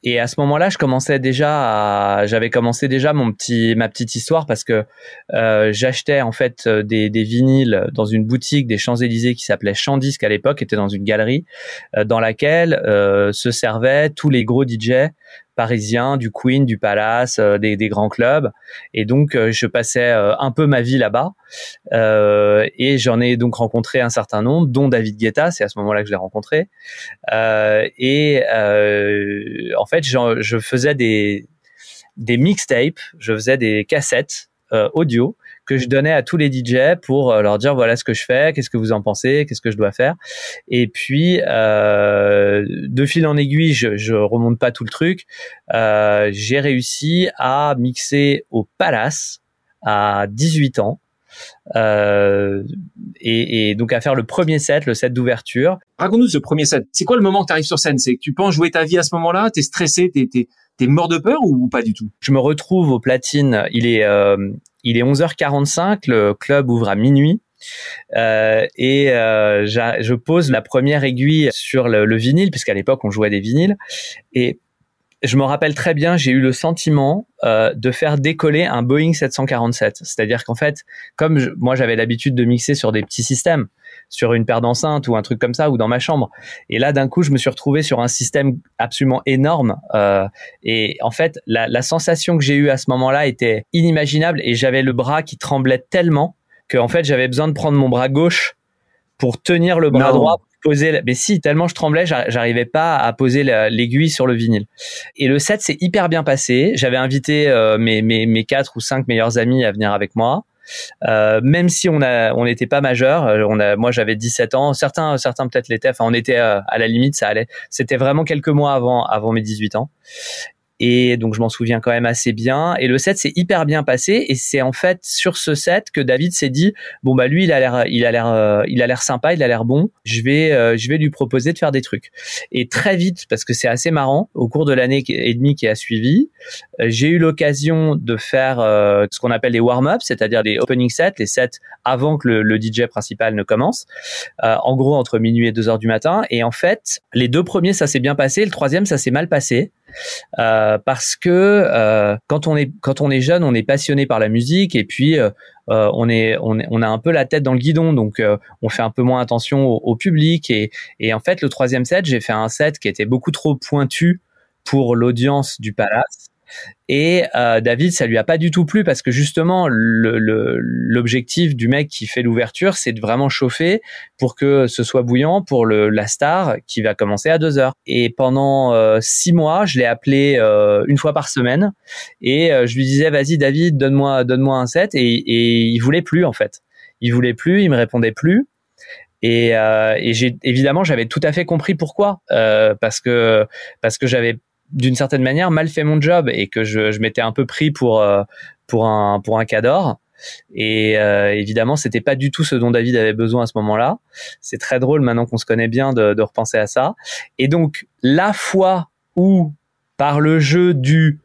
et à ce moment-là, je commençais déjà j'avais commencé déjà mon petit, ma petite histoire parce que euh, j'achetais en fait des, des, vinyles dans une boutique des Champs Élysées qui s'appelait Chandisque à l'époque, était dans une galerie dans laquelle se servaient tous les gros DJ parisien, du Queen, du Palace, euh, des, grands clubs. Et donc, euh, je passais euh, un peu ma vie là-bas. et j'en ai donc rencontré un certain nombre, dont David Guetta. C'est à ce moment-là que je l'ai rencontré. et en fait, je, faisais des mixtapes, je faisais des cassettes audio que je donnais à tous les DJ pour euh, leur dire voilà ce que je fais, qu'est-ce que vous en pensez, qu'est-ce que je dois faire. Et puis euh, de fil en aiguille, je, je remonte pas tout le truc. Euh, j'ai réussi à mixer au Palace à 18 ans. Euh, et, et, donc à faire le premier set, le set d'ouverture. Raconte-nous ce premier set. C'est quoi le moment que tu arrives sur scène? C'est que tu penses jouer ta vie à ce moment-là? T'es stressé? T'es es, mort de peur ou pas du tout? Je me retrouve au platine. Il est euh, il est 11h45. Le club ouvre à minuit. Euh, et euh, je pose la première aiguille sur le, le vinyle puisqu'à l'époque on jouait des vinyles et je me rappelle très bien, j'ai eu le sentiment euh, de faire décoller un Boeing 747. C'est-à-dire qu'en fait, comme je, moi j'avais l'habitude de mixer sur des petits systèmes, sur une paire d'enceintes ou un truc comme ça, ou dans ma chambre, et là d'un coup je me suis retrouvé sur un système absolument énorme. Euh, et en fait, la, la sensation que j'ai eue à ce moment-là était inimaginable, et j'avais le bras qui tremblait tellement que en fait j'avais besoin de prendre mon bras gauche pour tenir le bras non. droit poser, mais si, tellement je tremblais, j'arrivais pas à poser l'aiguille sur le vinyle. Et le set s'est hyper bien passé. J'avais invité euh, mes, mes, quatre ou cinq meilleurs amis à venir avec moi. Euh, même si on a on n'était pas majeur, euh, moi j'avais 17 ans, certains certains peut-être l'étaient, enfin on était euh, à la limite, ça allait. C'était vraiment quelques mois avant avant mes 18 ans. Et donc je m'en souviens quand même assez bien. Et le set s'est hyper bien passé. Et c'est en fait sur ce set que David s'est dit bon bah lui il a l'air il a l'air euh, il a l'air sympa, il a l'air bon. Je vais euh, je vais lui proposer de faire des trucs. Et très vite parce que c'est assez marrant au cours de l'année et demie qui a suivi, euh, j'ai eu l'occasion de faire ce qu'on appelle les warm-ups, c'est-à-dire les opening sets, les sets avant que le, DJ principal ne commence. En gros entre minuit et deux heures du matin. Et en fait les deux premiers ça s'est bien passé, le troisième ça s'est mal passé. Euh, parce que euh, quand on est jeune, on est passionné par la musique et puis euh, on est on, a un peu la tête dans le guidon, donc on fait un peu moins attention au, au public et, et en fait le troisième set, j'ai fait un set qui était beaucoup trop pointu pour l'audience du Palace et euh, David, ça lui a pas du tout plu parce que justement, l'objectif du mec qui fait l'ouverture, c'est de vraiment chauffer pour que ce soit bouillant pour le, la star qui va commencer à deux heures. Et pendant euh, six mois, je l'ai appelé euh, une fois par semaine et euh, je lui disais, vas-y David, donne-moi donne-moi un set et, et il voulait plus en fait il voulait plus, il me répondait plus. Et, évidemment j'avais tout à fait compris pourquoi parce que parce que j'avais d'une certaine manière mal fait mon job et que je, je m'étais un peu pris pour euh, pour un pour un et euh, évidemment c'était pas du tout ce dont David avait besoin à ce moment-là c'est très drôle maintenant qu'on se connaît bien de, de repenser à ça et donc la fois où par le jeu du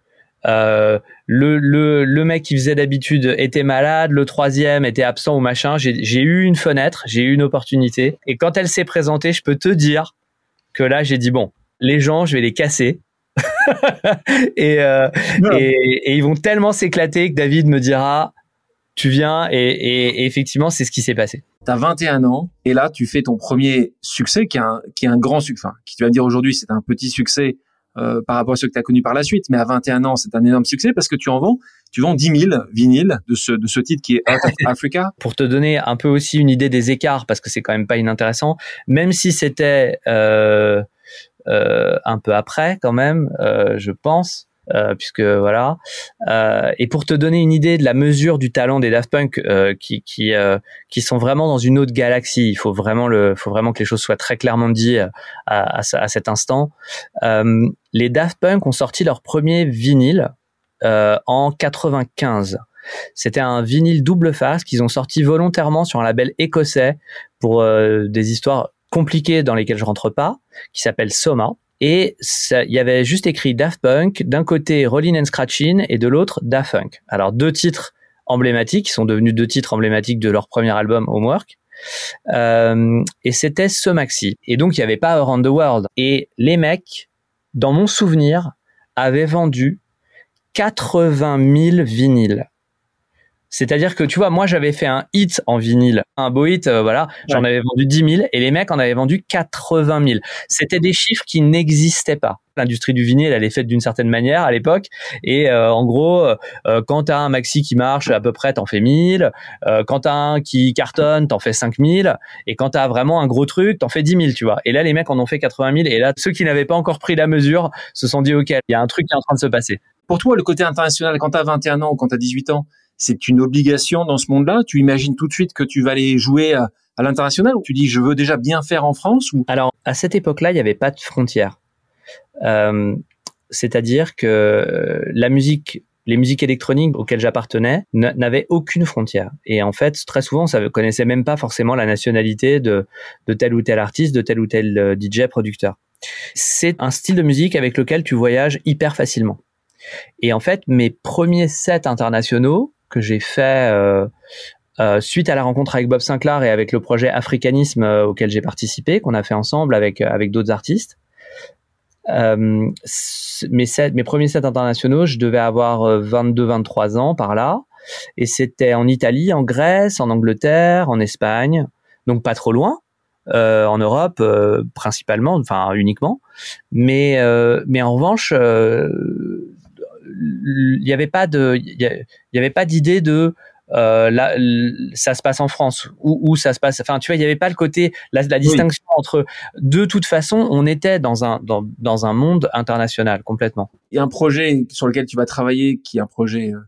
euh, le, le, le mec qui faisait d'habitude était malade, le troisième était absent ou machin. J'ai eu une fenêtre, j'ai eu une opportunité. Et quand elle s'est présentée, je peux te dire que là, j'ai dit bon, les gens, je vais les casser. et, euh, et, et, ils vont tellement s'éclater que David me dira tu viens et, et, et effectivement c'est ce qui s'est passé. Tu as 21 ans et là tu fais ton premier succès qui est un, qui est un grand succès, enfin, qui tu vas me dire aujourd'hui c'est un petit succès euh, par rapport à ceux que tu as connus par la suite. Mais à 21 ans, c'est un énorme succès parce que tu en vends, tu vends 10 000 vinyles de ce, de ce titre qui est Africa. Pour te donner un peu aussi une idée des écarts, parce que c'est quand même pas inintéressant, même si c'était euh, un peu après quand même, euh, je pense, euh, puisque voilà. Euh, et pour te donner une idée de la mesure du talent des Daft Punk, euh, qui qui euh, qui sont vraiment dans une autre galaxie. Il faut vraiment le, faut vraiment que les choses soient très clairement dites à, à, à cet instant. Euh, les Daft Punk ont sorti leur premier vinyle en 95. C'était un vinyle double face qu'ils ont sorti volontairement sur un label écossais pour des histoires compliquées dans lesquelles je rentre pas, qui s'appelle Soma. Et il y avait juste écrit Daft Punk, d'un côté Rollin' and Scratchin' et de l'autre Daft Punk. Alors deux titres emblématiques, qui sont devenus deux titres emblématiques de leur premier album Homework. Euh, et c'était ce maxi. Et donc il n'y avait pas Around the World. Et les mecs, dans mon souvenir, avaient vendu 80 000 vinyles. C'est-à-dire que tu vois, moi j'avais fait un hit en vinyle, un beau hit, euh, voilà, j'en avais vendu 10 000 et les mecs en avaient vendu 80 000. C'était des chiffres qui n'existaient pas. L'industrie du vinyle, elle est faite d'une certaine manière à l'époque et euh, en gros, euh, quand t'as un maxi qui marche à peu près, t'en fais 1000. Euh, quand t'as un qui cartonne, t'en fais 5000. Et quand t'as vraiment un gros truc, t'en fais 10 000, tu vois. Et là, les mecs en ont fait 80 000 et là, ceux qui n'avaient pas encore pris la mesure se sont dit, ok, il y a un truc qui est en train de se passer. Pour toi, le côté international, quand t'as 21 ans ou quand t'as 18 ans, c'est une obligation dans ce monde-là Tu imagines tout de suite que tu vas aller jouer à, l'international ou tu dis je veux déjà bien faire en France ou? Alors à cette époque-là, il n'y avait pas de frontières. Euh, C'est-à-dire que la musique, les musiques électroniques auxquelles j'appartenais n'avaient aucune frontière. Et en fait, très souvent, ça ne connaissait même pas forcément la nationalité de, de tel ou tel artiste, de tel ou tel euh, DJ producteur. C'est un style de musique avec lequel tu voyages hyper facilement. Et en fait, mes premiers sets internationaux, que j'ai fait euh, euh, suite à la rencontre avec Bob Sinclair et avec le projet Africanisme euh, auquel j'ai participé, qu'on a fait ensemble avec avec d'autres artistes. Mes, mes premiers sets internationaux, je devais avoir 22-23 ans par là, et c'était en Italie, en Grèce, en Angleterre, en Espagne, donc pas trop loin. En Europe principalement, enfin uniquement, mais mais en revanche, il n'y avait pas de, il y avait pas d'idée de euh, là, ça se passe en France ou, ou ça se passe. Enfin, tu vois, il n'y avait pas le côté la, la distinction oui. entre. De toute façon, on était dans un dans, dans un monde international complètement. Il y a un projet sur lequel tu vas travailler qui est un projet euh,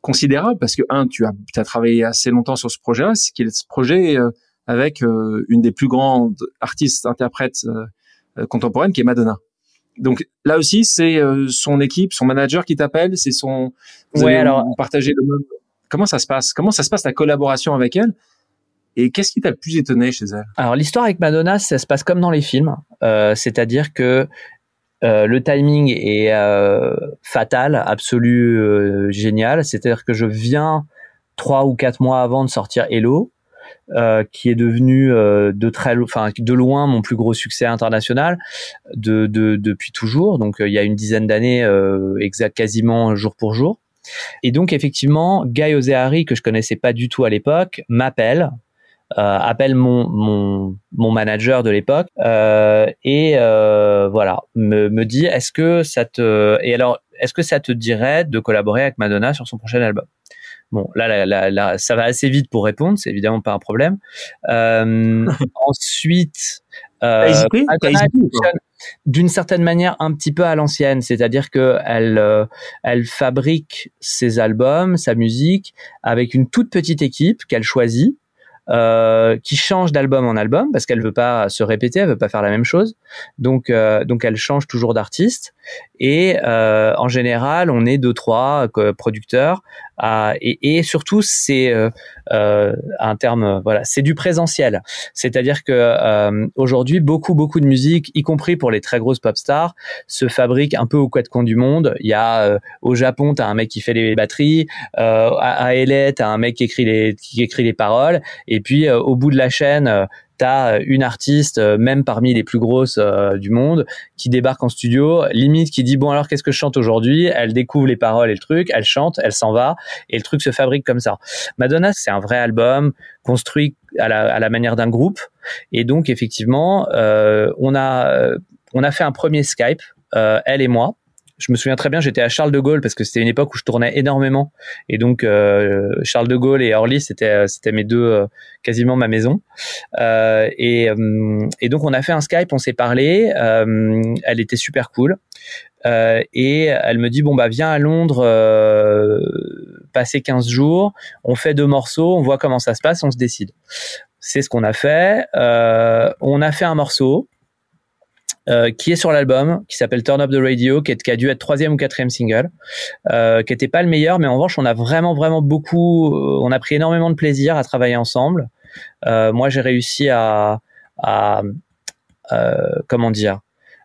considérable parce que un, tu as, tu as travaillé assez longtemps sur ce projet-là, c'est qu'il est ce projet euh, avec euh, une des plus grandes artistes interprètes contemporaines qui est Madonna donc là aussi, c'est euh, son équipe, son manager qui t'appelle, c'est son. Vous ouais, alors partager le même. Comment ça se passe? Comment ça se passe ta collaboration avec elle? Et qu'est-ce qui t'a le plus étonné chez elle? Alors l'histoire avec Madonna, ça se passe comme dans les films, euh, c'est-à-dire que euh, le timing est euh, fatal, absolu, euh, génial. C'est-à-dire que je viens trois ou quatre mois avant de sortir Hello. Euh, qui est devenu euh, de très, loin mon plus gros succès international de, de depuis toujours. Donc euh, il y a une dizaine d'années, exact, quasiment jour pour jour. Et donc effectivement, Guy Ozeari que je connaissais pas du tout à l'époque m'appelle. appelle mon, mon, mon manager de l'époque et voilà me, me dit est-ce que ça te et alors est-ce que ça te dirait de collaborer avec Madonna sur son prochain album? Bon, là, là, là, là, ça va assez vite pour répondre, c'est évidemment pas un problème. Euh, ensuite, euh, d'une certaine manière un petit peu à l'ancienne, c'est-à-dire que elle, euh, elle fabrique ses albums, sa musique avec une toute petite équipe qu'elle choisit. euh, qui change d'album en album parce qu'elle veut pas se répéter, elle veut pas faire la même chose. Donc, euh, donc elle change toujours d'artiste. Et euh, en général, on est deux trois producteurs. À, et, surtout, c'est un terme, voilà, c'est du présentiel. C'est-à-dire que aujourd'hui, beaucoup beaucoup de musique, y compris pour les très grosses pop stars, se fabrique un peu au quatre coins du monde. Il y a au Japon, t'as un mec qui fait les batteries. à, à LA, t'as un mec qui écrit les qui écrit les paroles. Et puis euh, au bout de la chaîne, euh, t'as une artiste, euh, même parmi les plus grosses du monde, qui débarque en studio, limite qui dit bon alors qu'est-ce que je chante aujourd'hui? Elle découvre les paroles et le truc, elle chante, elle s'en va et le truc se fabrique comme ça. Madonna, c'est un vrai album construit à la, à la manière d'un groupe et donc effectivement, on a on a fait un premier Skype, elle et moi je me souviens très bien, j'étais à Charles de Gaulle parce que c'était une époque où je tournais énormément. Et donc euh, Charles de Gaulle et Orly c'était euh, c'était mes deux euh, quasiment ma maison. Et et donc on a fait un Skype, on s'est parlé, elle était super cool. Et elle me dit bon bah viens à Londres passer 15 jours, on fait deux morceaux, on voit comment ça se passe, on se décide. C'est ce qu'on a fait. on a fait un morceau euh, qui est sur l'album, qui s'appelle Turn Up the Radio, qui, est, qui, a dû être troisième ou quatrième single, euh, qui était pas le meilleur, mais en revanche, on a vraiment, vraiment beaucoup, euh, on a pris énormément de plaisir à travailler ensemble. Euh, moi, j'ai réussi à, à euh, comment dire,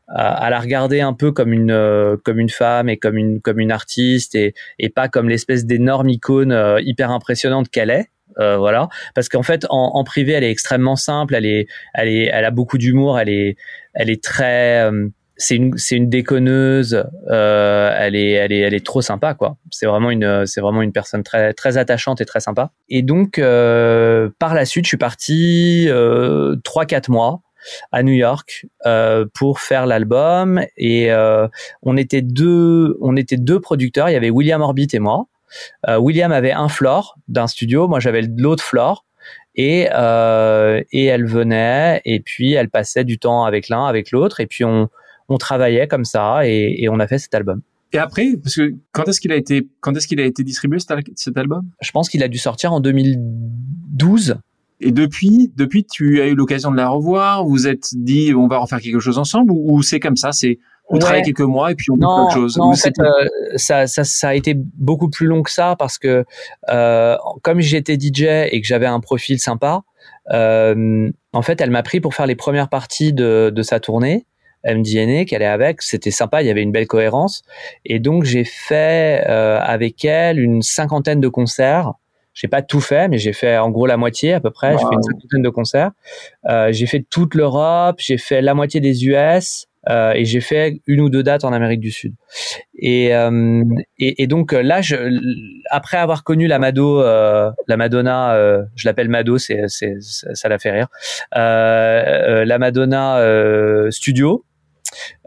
à, la regarder un peu comme une comme une femme et comme une comme une artiste et, et pas comme l'espèce d'énorme icône hyper impressionnante qu'elle est. Euh, voilà, parce qu'en fait, en, en, privé, elle est extrêmement simple, elle est, elle est, elle a beaucoup d'humour, elle est, elle est très, euh, c'est une, c'est une déconneuse, euh, elle est, elle est, elle est trop sympa, quoi. C'est vraiment une, c'est vraiment une personne très, très attachante et très sympa. Et donc, euh, par la suite, je suis parti euh, trois, quatre mois à New York euh, pour faire l'album. Et euh, on était deux on était deux producteurs. Il y avait William Orbit et moi William avait un floor d'un studio, moi j'avais l'autre floor. Et, euh, et elle venait et puis elle passait du temps avec l'un, avec l'autre et puis on, on travaillait comme ça et, et on a fait cet album. Et après, parce que quand est-ce qu'il a été, quand est-ce qu'il a été distribué cet, album? Je pense qu'il a dû sortir en 2012. Et depuis, depuis, tu as eu l'occasion de la revoir? Vous êtes dit, on va refaire quelque chose ensemble, ou, ou c'est comme ça, c'est on travaille quelques mois et puis on fait autre chose. Non, en fait, euh, ça, ça, ça, a été beaucoup plus long que ça parce que euh, comme j'étais DJ et que j'avais un profil sympa, euh, en fait, elle m'a pris pour faire les premières parties de, de sa tournée. MDNA qu'elle est avec, c'était sympa, il y avait une belle cohérence. Et donc j'ai fait avec elle une cinquantaine de concerts. J'ai pas tout fait, mais j'ai fait en gros la moitié à peu près. J'ai fait une cinquantaine de concerts. Euh, j'ai fait toute l'Europe, j'ai fait la moitié des US. Euh, et j'ai fait une ou deux dates en Amérique du Sud. Et, euh, et, et, donc là, je, après avoir connu la Mado, euh, la Madonna, euh, je l'appelle Mado, c'est, c'est, ça la fait rire, euh, la Madonna studio.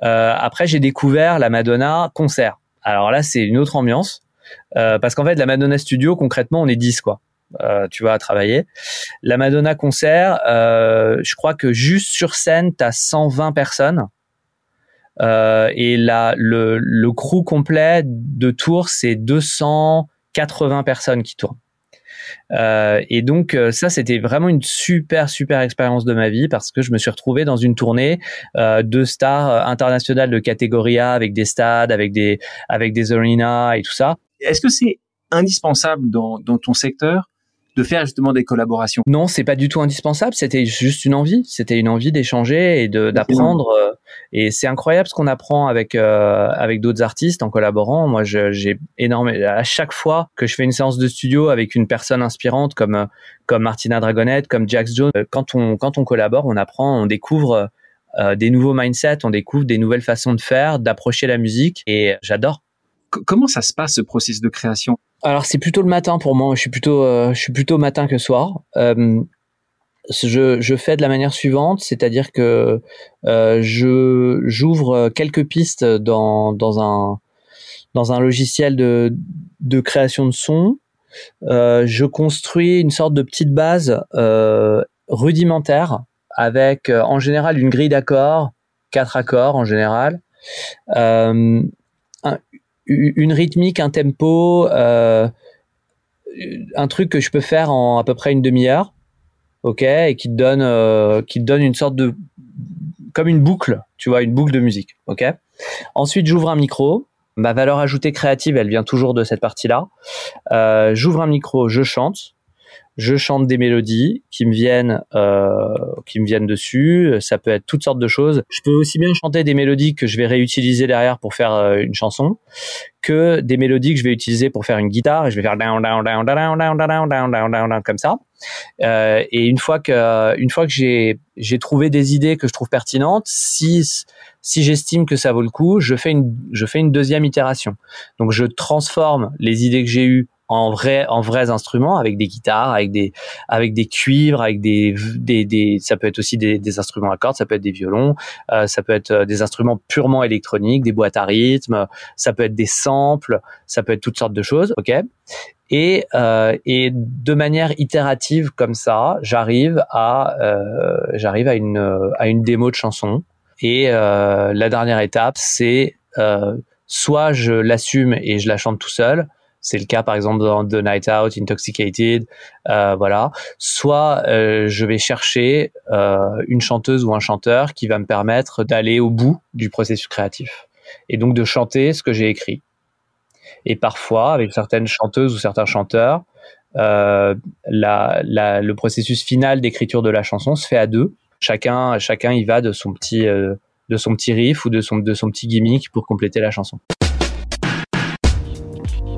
après, j'ai découvert la Madonna concert. Alors là, c'est une autre ambiance. parce qu'en fait, la Madonna Studio, concrètement, on est 10, quoi. Euh, tu vas travailler. La Madonna concert, euh, je crois que juste sur scène, tu as 120 personnes. Euh, et là, le, le crew complet de tour, c'est 280 personnes qui tournent. Euh, et donc euh, ça, c'était vraiment une super super expérience de ma vie parce que je me suis retrouvé dans une tournée euh, de stars internationales de catégorie A avec des stades, avec des avec des arenas et tout ça. Est-ce que c'est indispensable dans, dans ton secteur de faire justement des collaborations Non, c'est pas du tout indispensable. C'était juste une envie. C'était une envie d'échanger et d'apprendre. Euh, et c'est incroyable ce qu'on apprend avec euh, avec d'autres artistes en collaborant. Moi, j'ai énormément. À chaque fois que je fais une séance de studio avec une personne inspirante comme comme Martina Dragonette, comme Jax Jones, quand on quand on collabore, on apprend, on découvre euh, des nouveaux mindsets, on découvre des nouvelles façons de faire, d'approcher la musique. Et j'adore. Comment ça se passe ce processus de création? Alors c'est plutôt le matin pour moi. Je suis plutôt, euh, matin que soir. Euh, je, fais de la manière suivante, c'est-à-dire que euh, je j'ouvre quelques pistes dans, un logiciel de, création de son. Je construis une sorte de petite base rudimentaire avec en général une grille d'accords, quatre accords en général, une rythmique, un tempo, euh, un truc que je peux faire en à peu près une demi-heure. ok, et qui te donne, euh, qui donne une sorte de, comme une boucle, tu vois, une boucle de musique, ok. Ensuite, j'ouvre un micro. Ma valeur ajoutée créative, elle vient toujours de cette partie-là. Euh, j'ouvre un micro, je chante je chante des mélodies qui me viennent euh, qui me viennent dessus ça peut être toutes sortes de choses je peux aussi bien chanter des mélodies que je vais réutiliser derrière pour faire euh, une chanson que des mélodies que je vais utiliser pour faire une guitare et je vais faire down down down down down down down down down down comme ça euh, et une fois que une fois que j'ai j'ai trouvé des idées que je trouve pertinentes si si j'estime que ça vaut le coup je fais une je fais une deuxième itération donc je transforme les idées que j'ai eues en vrai en vrais instruments avec des guitares avec des avec des cuivres avec des des, des ça peut être aussi des, des instruments à cordes ça peut être des violons euh, ça peut être euh, des instruments purement électroniques des boîtes à rythme ça peut être des samples ça peut être toutes sortes de choses ok? Et euh, et de manière itérative comme ça j'arrive à euh, j'arrive à une à une démo de chanson. Et euh, la dernière étape c'est euh, soit je l'assume et je la chante tout seul c'est le cas par exemple dans The Night Out, Intoxicated, euh, voilà. Soit euh, je vais chercher euh, une chanteuse ou un chanteur qui va me permettre d'aller au bout du processus créatif et donc de chanter ce que j'ai écrit. Et parfois, avec certaines chanteuses ou certains chanteurs, euh, la, la, le processus final d'écriture de la chanson se fait à deux. Chacun, chacun y va de son petit, euh, de son petit riff ou de son, de son petit gimmick pour compléter la chanson.